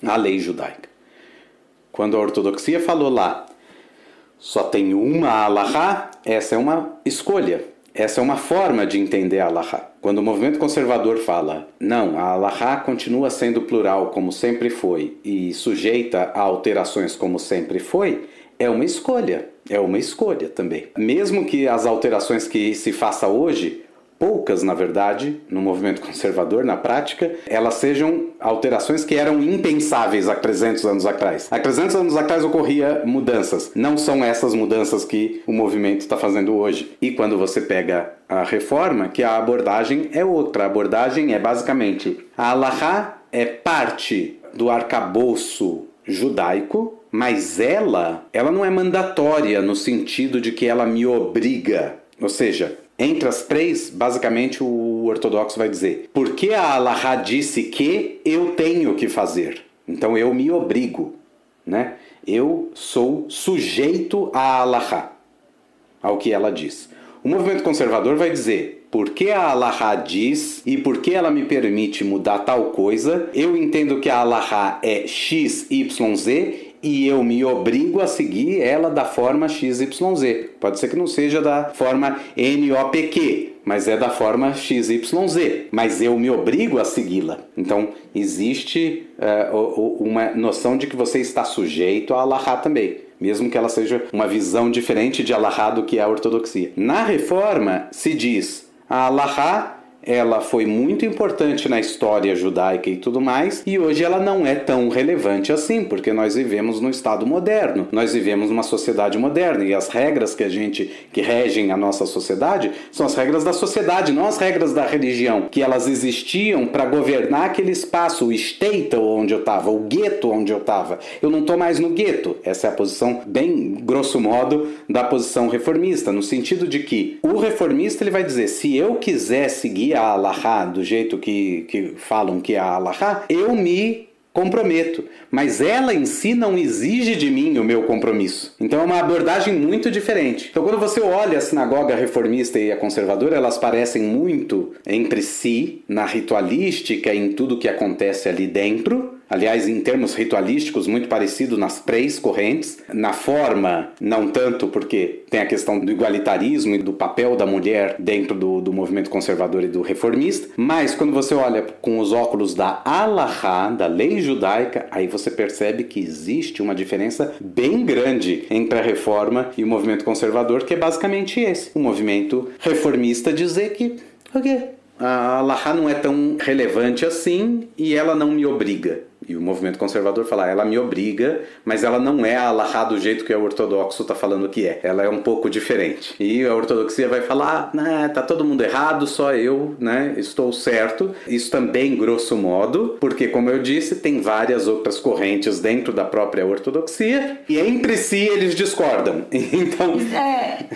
a lei judaica. Quando a ortodoxia falou lá, só tem uma Allahá, essa é uma escolha. Essa é uma forma de entender a Allahá. Quando o movimento conservador fala, não, a Allahá continua sendo plural como sempre foi e sujeita a alterações como sempre foi, é uma escolha. É uma escolha também. Mesmo que as alterações que se faça hoje poucas, na verdade, no movimento conservador, na prática, elas sejam alterações que eram impensáveis há 300 anos atrás. Há 300 anos atrás ocorria mudanças. Não são essas mudanças que o movimento está fazendo hoje. E quando você pega a reforma, que a abordagem é outra. A abordagem é basicamente a Allahá é parte do arcabouço judaico, mas ela, ela não é mandatória no sentido de que ela me obriga. Ou seja, entre as três, basicamente o ortodoxo vai dizer: porque a Allahá disse que eu tenho que fazer, então eu me obrigo, né? Eu sou sujeito a Allahá, ao que ela diz. O movimento conservador vai dizer: porque a Allahá diz e porque ela me permite mudar tal coisa, eu entendo que a Allahá é X, Y, Z e eu me obrigo a seguir ela da forma XYZ. Pode ser que não seja da forma NOPQ, mas é da forma XYZ. Mas eu me obrigo a segui-la. Então existe uh, uma noção de que você está sujeito a Allahá também. Mesmo que ela seja uma visão diferente de Allahá do que é a ortodoxia. Na reforma se diz a Allahá ela foi muito importante na história judaica e tudo mais, e hoje ela não é tão relevante assim, porque nós vivemos no Estado moderno, nós vivemos numa sociedade moderna e as regras que a gente que regem a nossa sociedade são as regras da sociedade, não as regras da religião, que elas existiam para governar aquele espaço, o state onde eu estava, o gueto onde eu estava. Eu não estou mais no gueto. Essa é a posição bem grosso modo da posição reformista, no sentido de que o reformista ele vai dizer, se eu quiser seguir a Allahá do jeito que, que falam que é a Allahá, eu me comprometo. Mas ela em si não exige de mim o meu compromisso. Então é uma abordagem muito diferente. Então quando você olha a sinagoga reformista e a conservadora, elas parecem muito entre si, na ritualística, em tudo que acontece ali dentro aliás, em termos ritualísticos, muito parecido nas três correntes. Na forma, não tanto, porque tem a questão do igualitarismo e do papel da mulher dentro do, do movimento conservador e do reformista, mas quando você olha com os óculos da Allahá, da lei judaica, aí você percebe que existe uma diferença bem grande entre a reforma e o movimento conservador, que é basicamente esse: o movimento reformista dizer que, ok, a Allahá não é tão relevante assim e ela não me obriga. E o movimento conservador fala, ela me obriga, mas ela não é a Allahá do jeito que o ortodoxo está falando que é. Ela é um pouco diferente. E a ortodoxia vai falar, ah, tá todo mundo errado, só eu, né, estou certo. Isso também, grosso modo, porque como eu disse, tem várias outras correntes dentro da própria ortodoxia e entre si eles discordam. Então, é.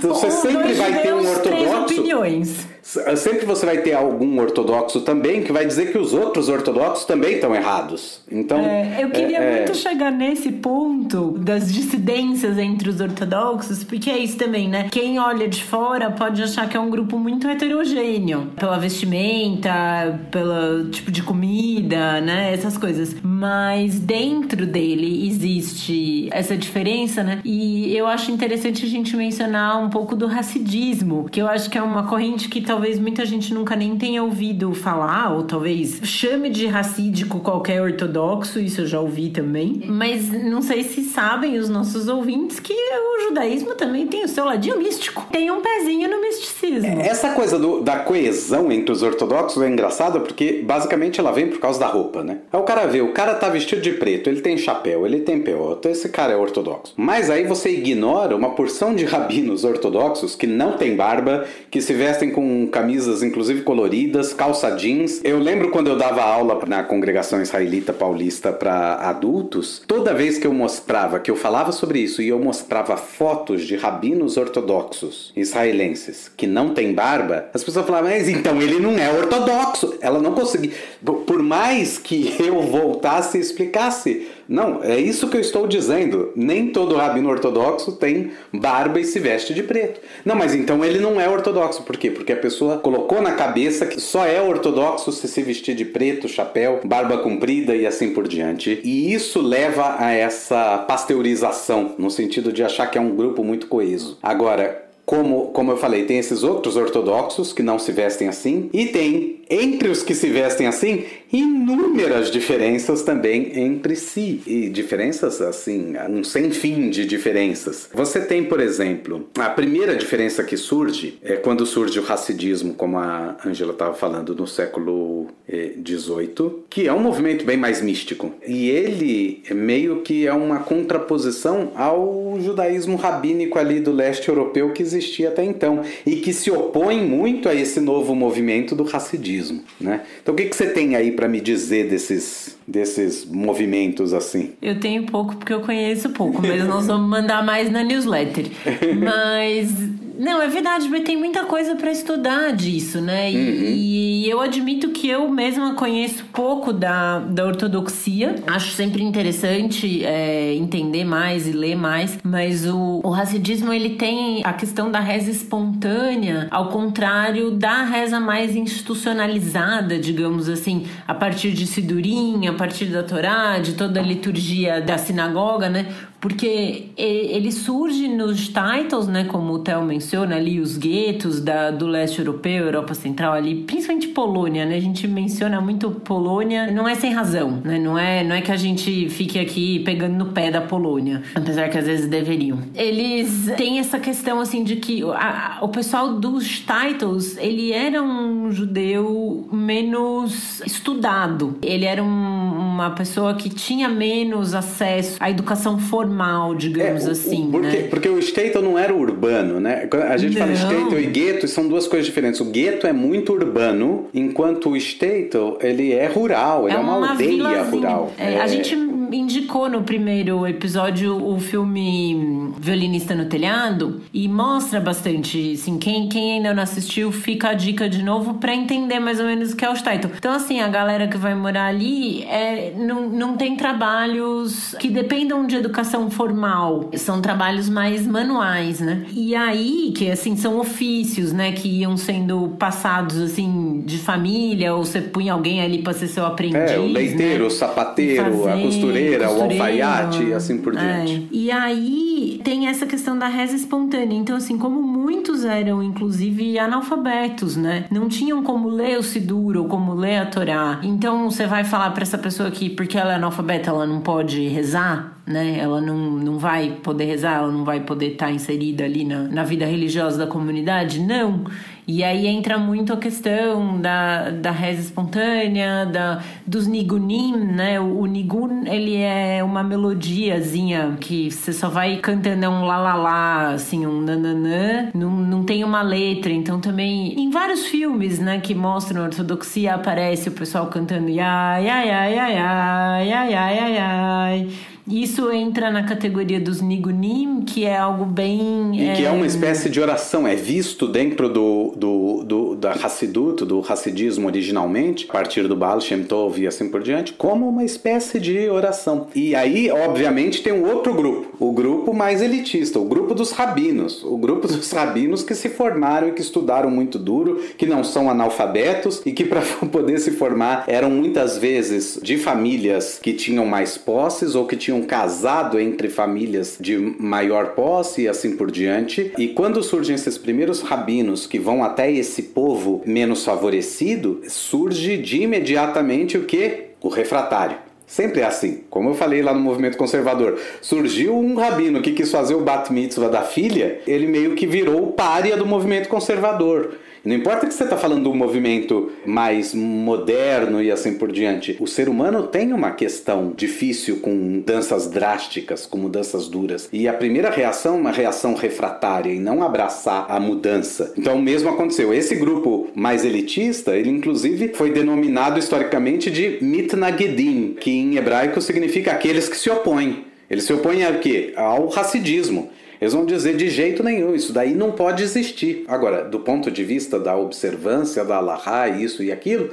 você sempre vai ter um ortodoxo. opiniões. Sempre você vai ter algum ortodoxo também que vai dizer que os outros ortodoxos também estão errados. Então, é, eu queria é, é muito é... chegar nesse ponto das dissidências entre os ortodoxos, porque é isso também, né? Quem olha de fora pode achar que é um grupo muito heterogêneo, pela vestimenta, pelo tipo de comida, né? Essas coisas. Mas dentro dele existe essa diferença, né? E eu acho interessante a gente mencionar um pouco do racidismo, que eu acho que é uma corrente que talvez muita gente nunca nem tenha ouvido falar, ou talvez chame de racídico qualquer ortodoxo, isso eu já ouvi também. Mas não sei se sabem os nossos ouvintes que o judaísmo também tem o seu ladinho místico. Tem um pezinho no misticismo mesmo. Essa coisa do, da coesão entre os ortodoxos é engraçada porque basicamente ela vem por causa da roupa, né? Aí o cara vê, o cara tá vestido de preto, ele tem chapéu, ele tem então esse cara é ortodoxo. Mas aí você ignora uma porção de rabinos ortodoxos que não tem barba, que se vestem com camisas inclusive coloridas, calça jeans. Eu lembro quando eu dava aula na congregação israelita paulista para adultos, toda vez que eu mostrava, que eu falava sobre isso e eu mostrava fotos de rabinos ortodoxos israelenses que não tem barba, as pessoas falavam, mas então ele não é ortodoxo. Ela não conseguia. Por mais que eu voltasse e explicasse, não, é isso que eu estou dizendo. Nem todo rabino ortodoxo tem barba e se veste de preto. Não, mas então ele não é ortodoxo. Por quê? Porque a pessoa colocou na cabeça que só é ortodoxo se se vestir de preto, chapéu, barba comprida e assim por diante. E isso leva a essa pasteurização, no sentido de achar que é um grupo muito coeso. Agora, como, como eu falei, tem esses outros ortodoxos que não se vestem assim, e tem entre os que se vestem assim, inúmeras diferenças também entre si. E diferenças, assim, um sem fim de diferenças. Você tem, por exemplo, a primeira diferença que surge é quando surge o racidismo, como a Angela estava falando, no século XVIII, eh, que é um movimento bem mais místico. E ele meio que é uma contraposição ao judaísmo rabínico ali do leste europeu que existia até então, e que se opõe muito a esse novo movimento do racidismo. Né? Então, o que, que você tem aí para me dizer desses, desses movimentos assim? Eu tenho pouco porque eu conheço pouco, mas nós vamos mandar mais na newsletter. Mas não, é verdade, mas tem muita coisa para estudar disso, né? E, uhum. e, eu admito que eu mesma conheço pouco da, da ortodoxia. Acho sempre interessante é, entender mais e ler mais, mas o, o racidismo ele tem a questão da reza espontânea, ao contrário da reza mais institucionalizada, digamos assim, a partir de Sidurim, a partir da Torá, de toda a liturgia da sinagoga, né? Porque ele surge nos titles, né, como o Theo menciona ali, os guetos da, do leste europeu, Europa Central ali, principalmente Polônia, né, a gente menciona muito Polônia, não é sem razão, né, não é, não é que a gente fique aqui pegando no pé da Polônia, apesar que às vezes deveriam. Eles têm essa questão, assim, de que a, o pessoal dos titles, ele era um judeu menos estudado, ele era um, uma pessoa que tinha menos acesso à educação formal formal, digamos é, assim. O, porque, né? porque o Staten não era urbano, né? A gente não. fala Staten e gueto são duas coisas diferentes. O gueto é muito urbano, enquanto o Staten ele é rural, ele é, é uma, uma aldeia rural. É, é... A gente indicou no primeiro episódio o filme Violinista no Telhado e mostra bastante, assim, quem, quem ainda não assistiu, fica a dica de novo para entender mais ou menos o que é o Staten. Então, assim, a galera que vai morar ali é, não, não tem trabalhos que dependam de educação formal, são trabalhos mais manuais, né? E aí, que assim, são ofícios, né, que iam sendo passados assim de família, ou você punha alguém ali para ser seu aprendiz. É, o leiteiro, né? o sapateiro, Fazer, a costureira, o alfaiate e assim por diante. É. E aí tem essa questão da reza espontânea. Então, assim, como muitos eram, inclusive, analfabetos, né? Não tinham como ler o Siduro ou como ler a Torá. Então, você vai falar para essa pessoa que, porque ela é analfabeta, ela não pode rezar? né? Ela não, não vai poder rezar, ela não vai poder estar tá inserida ali na, na vida religiosa da comunidade? Não. E aí entra muito a questão da, da reza espontânea, da, dos nigunim, né? O, o nigun, ele é uma melodiazinha que você só vai cantando, é um lá, assim, um nananã, não, não tem uma letra. Então também, em vários filmes, né, que mostram a ortodoxia, aparece o pessoal cantando ai, ai, ai, ai, ai, ai, ai, ai, ai. Isso entra na categoria dos nigunim, que é algo bem. E é... que é uma espécie de oração, é visto dentro do, do, do da Hassidut, do Hassidismo originalmente, a partir do Baal Shem Tov e assim por diante, como uma espécie de oração. E aí, obviamente, tem um outro grupo, o grupo mais elitista, o grupo dos rabinos, o grupo dos rabinos que se formaram e que estudaram muito duro, que não são analfabetos e que para poder se formar eram muitas vezes de famílias que tinham mais posses ou que tinham casado entre famílias de maior posse e assim por diante. E quando surgem esses primeiros rabinos que vão até esse povo menos favorecido, surge de imediatamente o que? O refratário Sempre é assim. Como eu falei lá no movimento conservador, surgiu um rabino que quis fazer o bat mitzvah da filha, ele meio que virou o pária do movimento conservador. Não importa que você está falando de um movimento mais moderno e assim por diante. O ser humano tem uma questão difícil com mudanças drásticas, com mudanças duras. E a primeira reação é uma reação refratária e não abraçar a mudança. Então o mesmo aconteceu. Esse grupo mais elitista, ele inclusive foi denominado historicamente de mitnagedim, que em hebraico significa aqueles que se opõem. Eles se opõem a quê? Ao racidismo. Eles vão dizer de jeito nenhum, isso daí não pode existir. Agora, do ponto de vista da observância da Allahá, isso e aquilo,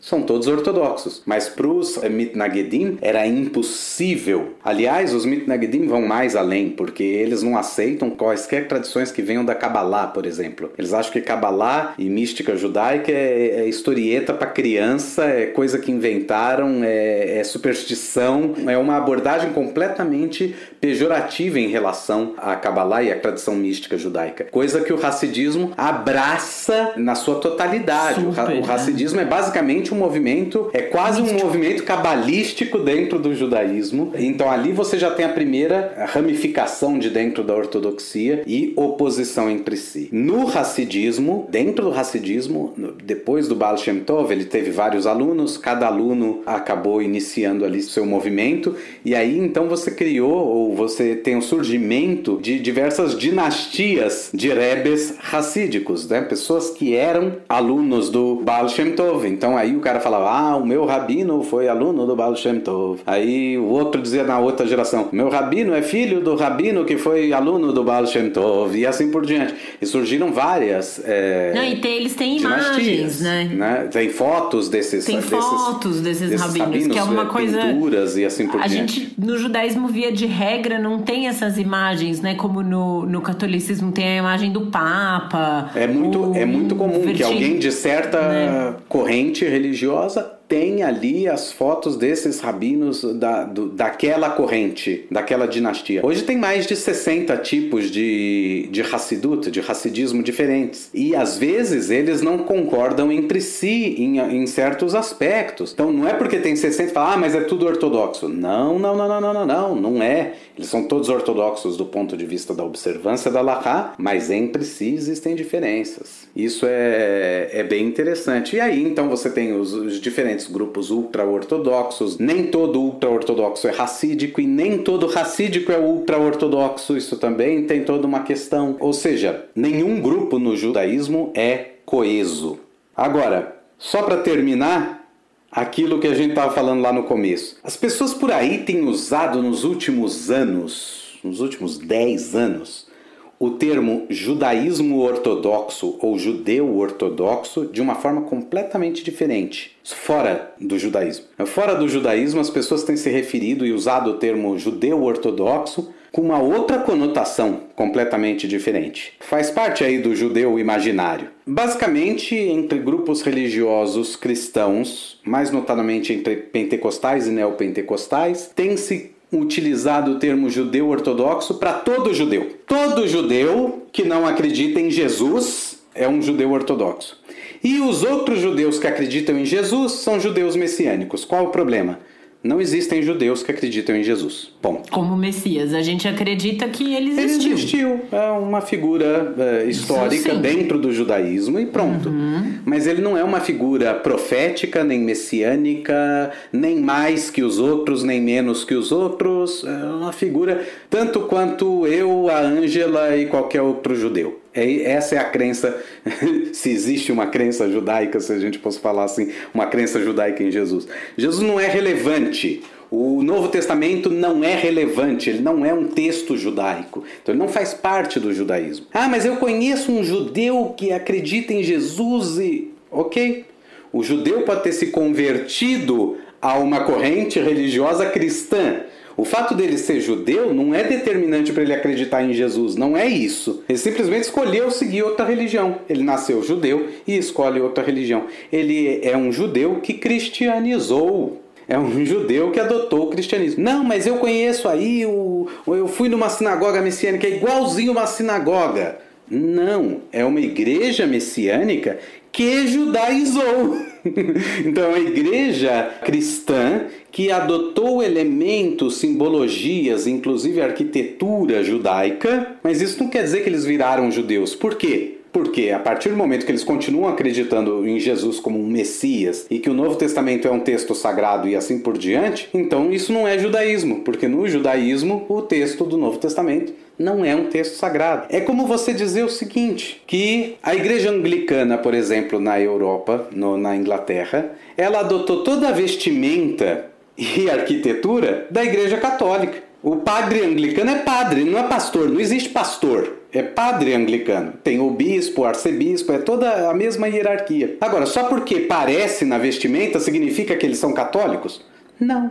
são todos ortodoxos. Mas para os Mitnagedim era impossível. Aliás, os Mitnagedim vão mais além, porque eles não aceitam quaisquer tradições que venham da Kabbalah, por exemplo. Eles acham que Kabbalah e mística judaica é, é historieta para criança, é coisa que inventaram, é, é superstição, é uma abordagem completamente pejorativa em relação à Kabbalah e à tradição mística judaica. Coisa que o racidismo abraça na sua totalidade. Super, o, ra o né? é basicamente um movimento, é quase um movimento cabalístico dentro do judaísmo. Então ali você já tem a primeira ramificação de dentro da ortodoxia e oposição entre si. No racidismo, dentro do racidismo, depois do Baal Shem Tov, ele teve vários alunos, cada aluno acabou iniciando ali seu movimento e aí então você criou ou você tem o surgimento de diversas dinastias de rebes racídicos, né? Pessoas que eram alunos do Baal Shem Tov. Então aí o cara falava, ah, o meu rabino foi aluno do Baal Shem Tov. Aí o outro dizia na outra geração, meu rabino é filho do rabino que foi aluno do Baal Shem Tov. E assim por diante. E surgiram várias é, Não, e tem, eles têm imagens, né? né? Tem fotos desses Tem desses, fotos desses, desses rabinos, rabinos, que é uma é, coisa... Pinturas e assim por a diante. gente, no judaísmo, via de regra, não tem essas imagens, né? Como no, no catolicismo tem a imagem do Papa. É muito, é muito comum que alguém de certa né? corrente religiosa religiosa tem ali as fotos desses rabinos da, do, daquela corrente, daquela dinastia. Hoje tem mais de 60 tipos de, de Hassidut, de Hassidismo diferentes. E às vezes eles não concordam entre si em, em certos aspectos. Então não é porque tem 60 e fala, ah, mas é tudo ortodoxo. Não, não, não, não, não, não, não, não é. Eles são todos ortodoxos do ponto de vista da observância da Lahá, mas entre si existem diferenças. Isso é, é bem interessante. E aí então você tem os, os diferentes grupos ultra-ortodoxos. Nem todo ultra-ortodoxo é racídico e nem todo racídico é ultra-ortodoxo. Isso também tem toda uma questão. Ou seja, nenhum grupo no judaísmo é coeso. Agora, só para terminar, aquilo que a gente estava falando lá no começo. As pessoas por aí têm usado nos últimos anos, nos últimos 10 anos, o termo judaísmo ortodoxo ou judeu ortodoxo de uma forma completamente diferente, fora do judaísmo. Fora do judaísmo, as pessoas têm se referido e usado o termo judeu ortodoxo com uma outra conotação completamente diferente. Faz parte aí do judeu imaginário. Basicamente, entre grupos religiosos cristãos, mais notadamente entre pentecostais e neopentecostais, tem se utilizado o termo judeu ortodoxo para todo judeu. Todo judeu que não acredita em Jesus é um judeu ortodoxo. E os outros judeus que acreditam em Jesus são judeus messiânicos. Qual o problema? Não existem judeus que acreditam em Jesus. Bom. Como Messias, a gente acredita que ele existiu. Ele existiu. É uma figura é, histórica dentro do judaísmo e pronto. Uhum. Mas ele não é uma figura profética, nem messiânica, nem mais que os outros, nem menos que os outros. É uma figura tanto quanto eu, a Ângela e qualquer outro judeu. É, essa é a crença, se existe uma crença judaica, se a gente fosse falar assim, uma crença judaica em Jesus. Jesus não é relevante. O Novo Testamento não é relevante, ele não é um texto judaico. Então ele não faz parte do judaísmo. Ah, mas eu conheço um judeu que acredita em Jesus e. Ok. O judeu pode ter se convertido a uma corrente religiosa cristã o fato dele ser judeu não é determinante para ele acreditar em Jesus, não é isso. Ele simplesmente escolheu seguir outra religião. Ele nasceu judeu e escolhe outra religião. Ele é um judeu que cristianizou. É um judeu que adotou o cristianismo. Não, mas eu conheço aí, o, eu fui numa sinagoga messiânica, é igualzinho uma sinagoga. Não, é uma igreja messiânica que judaizou. então, é uma igreja cristã que adotou elementos, simbologias, inclusive arquitetura judaica, mas isso não quer dizer que eles viraram judeus. Por quê? Porque a partir do momento que eles continuam acreditando em Jesus como um Messias e que o Novo Testamento é um texto sagrado e assim por diante, então isso não é judaísmo, porque no judaísmo o texto do Novo Testamento não é um texto sagrado. É como você dizer o seguinte: que a igreja anglicana, por exemplo, na Europa, no, na Inglaterra, ela adotou toda a vestimenta e arquitetura da igreja católica. O padre anglicano é padre, não é pastor, não existe pastor é padre anglicano. Tem o bispo, o arcebispo, é toda a mesma hierarquia. Agora, só porque parece na vestimenta significa que eles são católicos? Não,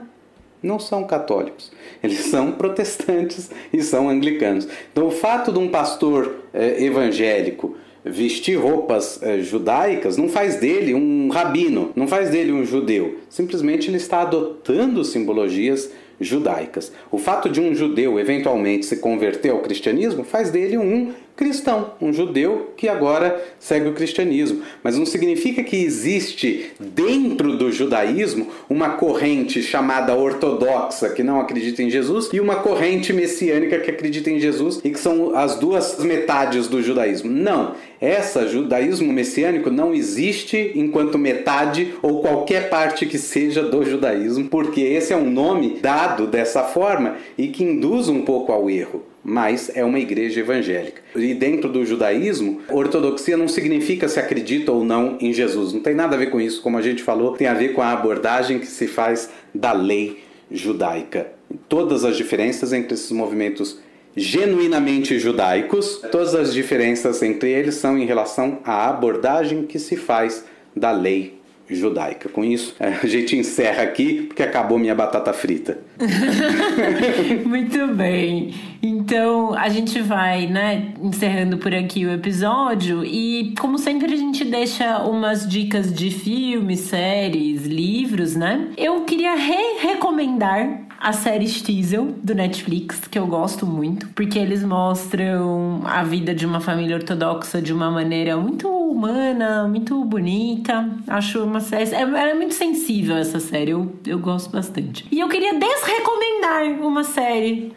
não são católicos. Eles são protestantes e são anglicanos. Então, o fato de um pastor é, evangélico vestir roupas é, judaicas não faz dele um rabino, não faz dele um judeu. Simplesmente ele está adotando simbologias judaicas. O fato de um judeu eventualmente se converter ao cristianismo faz dele um cristão, um judeu que agora segue o cristianismo. Mas não significa que existe dentro do judaísmo uma corrente chamada ortodoxa que não acredita em Jesus e uma corrente messiânica que acredita em Jesus e que são as duas metades do judaísmo. Não, essa judaísmo messiânico não existe enquanto metade ou qualquer parte que seja do judaísmo, porque esse é um nome dado dessa forma e que induz um pouco ao erro mas é uma igreja evangélica. E dentro do judaísmo, ortodoxia não significa se acredita ou não em Jesus. Não tem nada a ver com isso, como a gente falou, tem a ver com a abordagem que se faz da lei judaica. Todas as diferenças entre esses movimentos genuinamente judaicos, todas as diferenças entre eles são em relação à abordagem que se faz da lei judaica. Com isso, a gente encerra aqui porque acabou minha batata frita. Muito bem. Então, a gente vai, né, encerrando por aqui o episódio e, como sempre, a gente deixa umas dicas de filmes, séries, livros, né? Eu queria re-recomendar a série Stiesel do Netflix, que eu gosto muito, porque eles mostram a vida de uma família ortodoxa de uma maneira muito humana, muito bonita. Acho uma série. É, é muito sensível essa série, eu, eu gosto bastante. E eu queria desrecomendar uma série.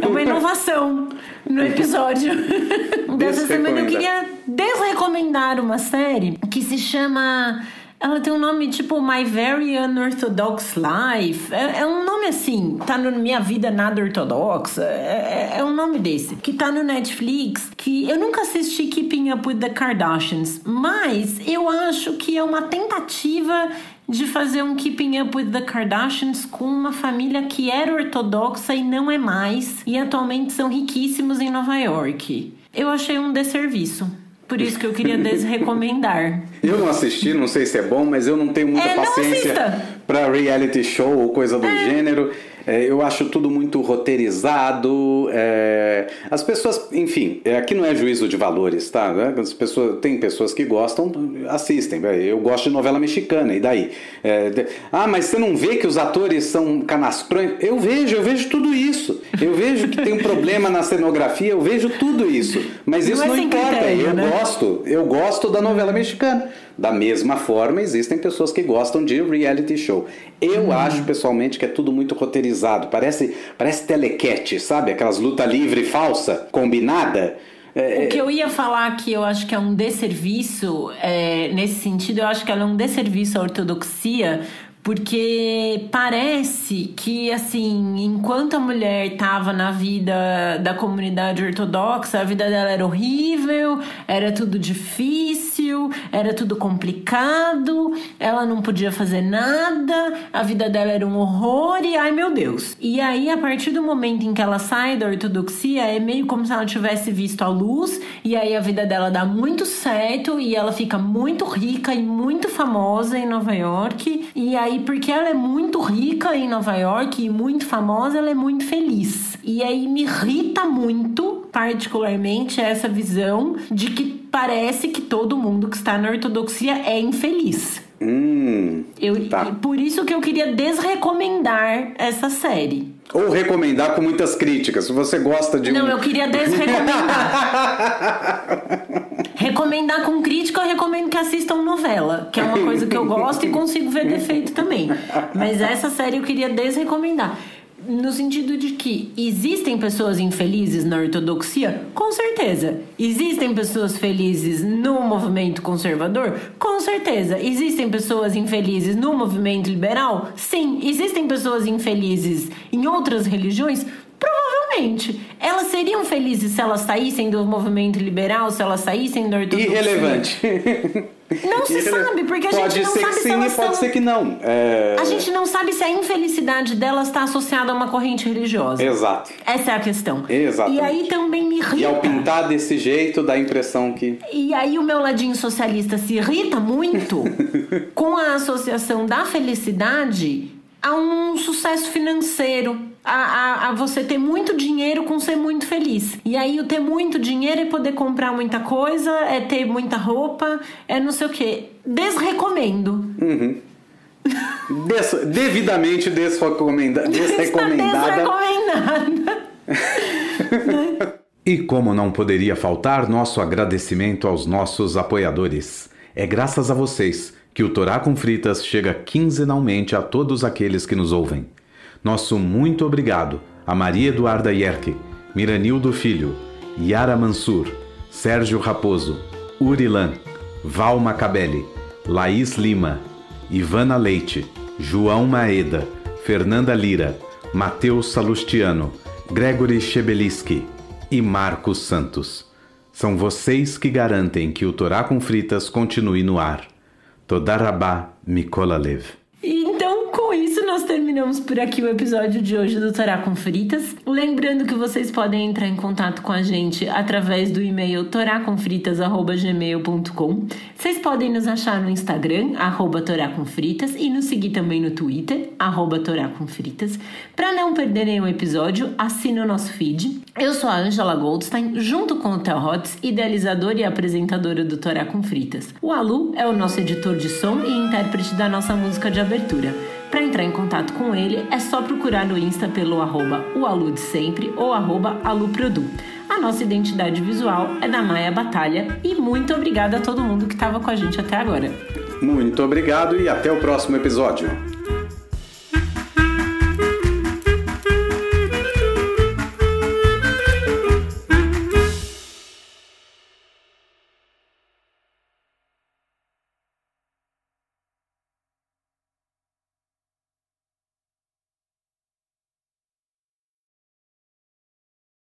É uma inovação no episódio. Dessa semana eu queria desrecomendar uma série que se chama. Ela tem um nome tipo My Very Unorthodox Life. É, é um nome assim, tá no Minha Vida Nada Ortodoxa. É, é, é, um nome desse. Que tá no Netflix. Que eu nunca assisti Keeping Up with the Kardashians. Mas eu acho que é uma tentativa de fazer um Keeping Up with the Kardashians com uma família que era ortodoxa e não é mais. E atualmente são riquíssimos em Nova York. Eu achei um desserviço. Por isso que eu queria desrecomendar. Eu não assisti, não sei se é bom, mas eu não tenho muita é, paciência para reality show ou coisa do é. gênero. É, eu acho tudo muito roteirizado. É, as pessoas, enfim, é, aqui não é juízo de valores, tá? Né? As pessoas, tem pessoas que gostam, assistem. Eu gosto de novela mexicana, e daí? É, ah, mas você não vê que os atores são canastrões? Eu vejo, eu vejo tudo isso. Eu vejo que tem um problema na cenografia, eu vejo tudo isso. Mas isso não, não importa. Critério, eu né? gosto, eu gosto da novela mexicana. Da mesma forma, existem pessoas que gostam de reality show. Eu hum. acho pessoalmente que é tudo muito roteirizado. Parece, parece telequete, sabe? Aquelas luta livre falsa, combinada. É, o que eu ia falar que eu acho que é um desserviço, é, nesse sentido, eu acho que ela é um desserviço à ortodoxia, porque parece que, assim, enquanto a mulher estava na vida da comunidade ortodoxa, a vida dela era horrível, era tudo difícil, era tudo complicado, ela não podia fazer nada, a vida dela era um horror e ai meu Deus. E aí, a partir do momento em que ela sai da ortodoxia, é meio como se ela tivesse visto a luz, e aí a vida dela dá muito certo e ela fica muito rica e muito famosa em Nova York, e aí aí, porque ela é muito rica em Nova York e muito famosa, ela é muito feliz. E aí me irrita muito, particularmente, essa visão de que parece que todo mundo que está na ortodoxia é infeliz. Hum, eu, tá. Por isso que eu queria desrecomendar essa série. Ou recomendar com muitas críticas. Se você gosta de. Não, um... eu queria desrecomendar. recomendar com crítica, eu recomendo que assistam novela, que é uma coisa que eu gosto e consigo ver defeito também. Mas essa série eu queria desrecomendar. No sentido de que existem pessoas infelizes na ortodoxia? Com certeza. Existem pessoas felizes no movimento conservador? Com certeza. Existem pessoas infelizes no movimento liberal? Sim. Existem pessoas infelizes em outras religiões? Provavelmente. Elas seriam felizes se elas saíssem do movimento liberal, se elas saíssem da ortodoxia? Irrelevante. Não se sabe, porque a pode gente não sabe que se sim elas pode são... ser que não. É... A gente não sabe se a infelicidade delas está associada a uma corrente religiosa. Exato. Essa é a questão. Exatamente. E aí também me irrita. E ao pintar desse jeito, dá a impressão que. E aí o meu ladinho socialista se irrita muito com a associação da felicidade a um sucesso financeiro. A, a, a você ter muito dinheiro com ser muito feliz. E aí o ter muito dinheiro é poder comprar muita coisa, é ter muita roupa, é não sei o que. Desrecomendo. Des... Devidamente desrecomenda... desrecomendada. Desrecomendada. E como não poderia faltar, nosso agradecimento aos nossos apoiadores. É graças a vocês que o Torá com Fritas chega quinzenalmente a todos aqueles que nos ouvem. Nosso muito obrigado a Maria Eduarda Yerke, Miranildo Filho, Yara Mansur, Sérgio Raposo, Urilan, Val Macabelli, Laís Lima, Ivana Leite, João Maeda, Fernanda Lira, Matheus Salustiano, Gregory Chebeliski e Marcos Santos. São vocês que garantem que o Torá com Fritas continue no ar. Todarabá Mikola Lev. Então, com isso, nós terminamos por aqui o episódio de hoje do Torá com Fritas. Lembrando que vocês podem entrar em contato com a gente através do e-mail toracomfritas.gmail.com. Vocês podem nos achar no Instagram, arroba toracomfritas, e nos seguir também no Twitter, arroba toracomfritas. Para não perderem o episódio, assine o nosso feed. Eu sou a Angela Goldstein, junto com o Theo Hotz, idealizadora e apresentadora do Torá com Fritas. O Alu é o nosso editor de som e intérprete da nossa música de abertura. Para entrar em contato com ele, é só procurar no Insta pelo arroba sempre ou arroba aluprodu. A nossa identidade visual é da Maia Batalha e muito obrigada a todo mundo que estava com a gente até agora. Muito obrigado e até o próximo episódio.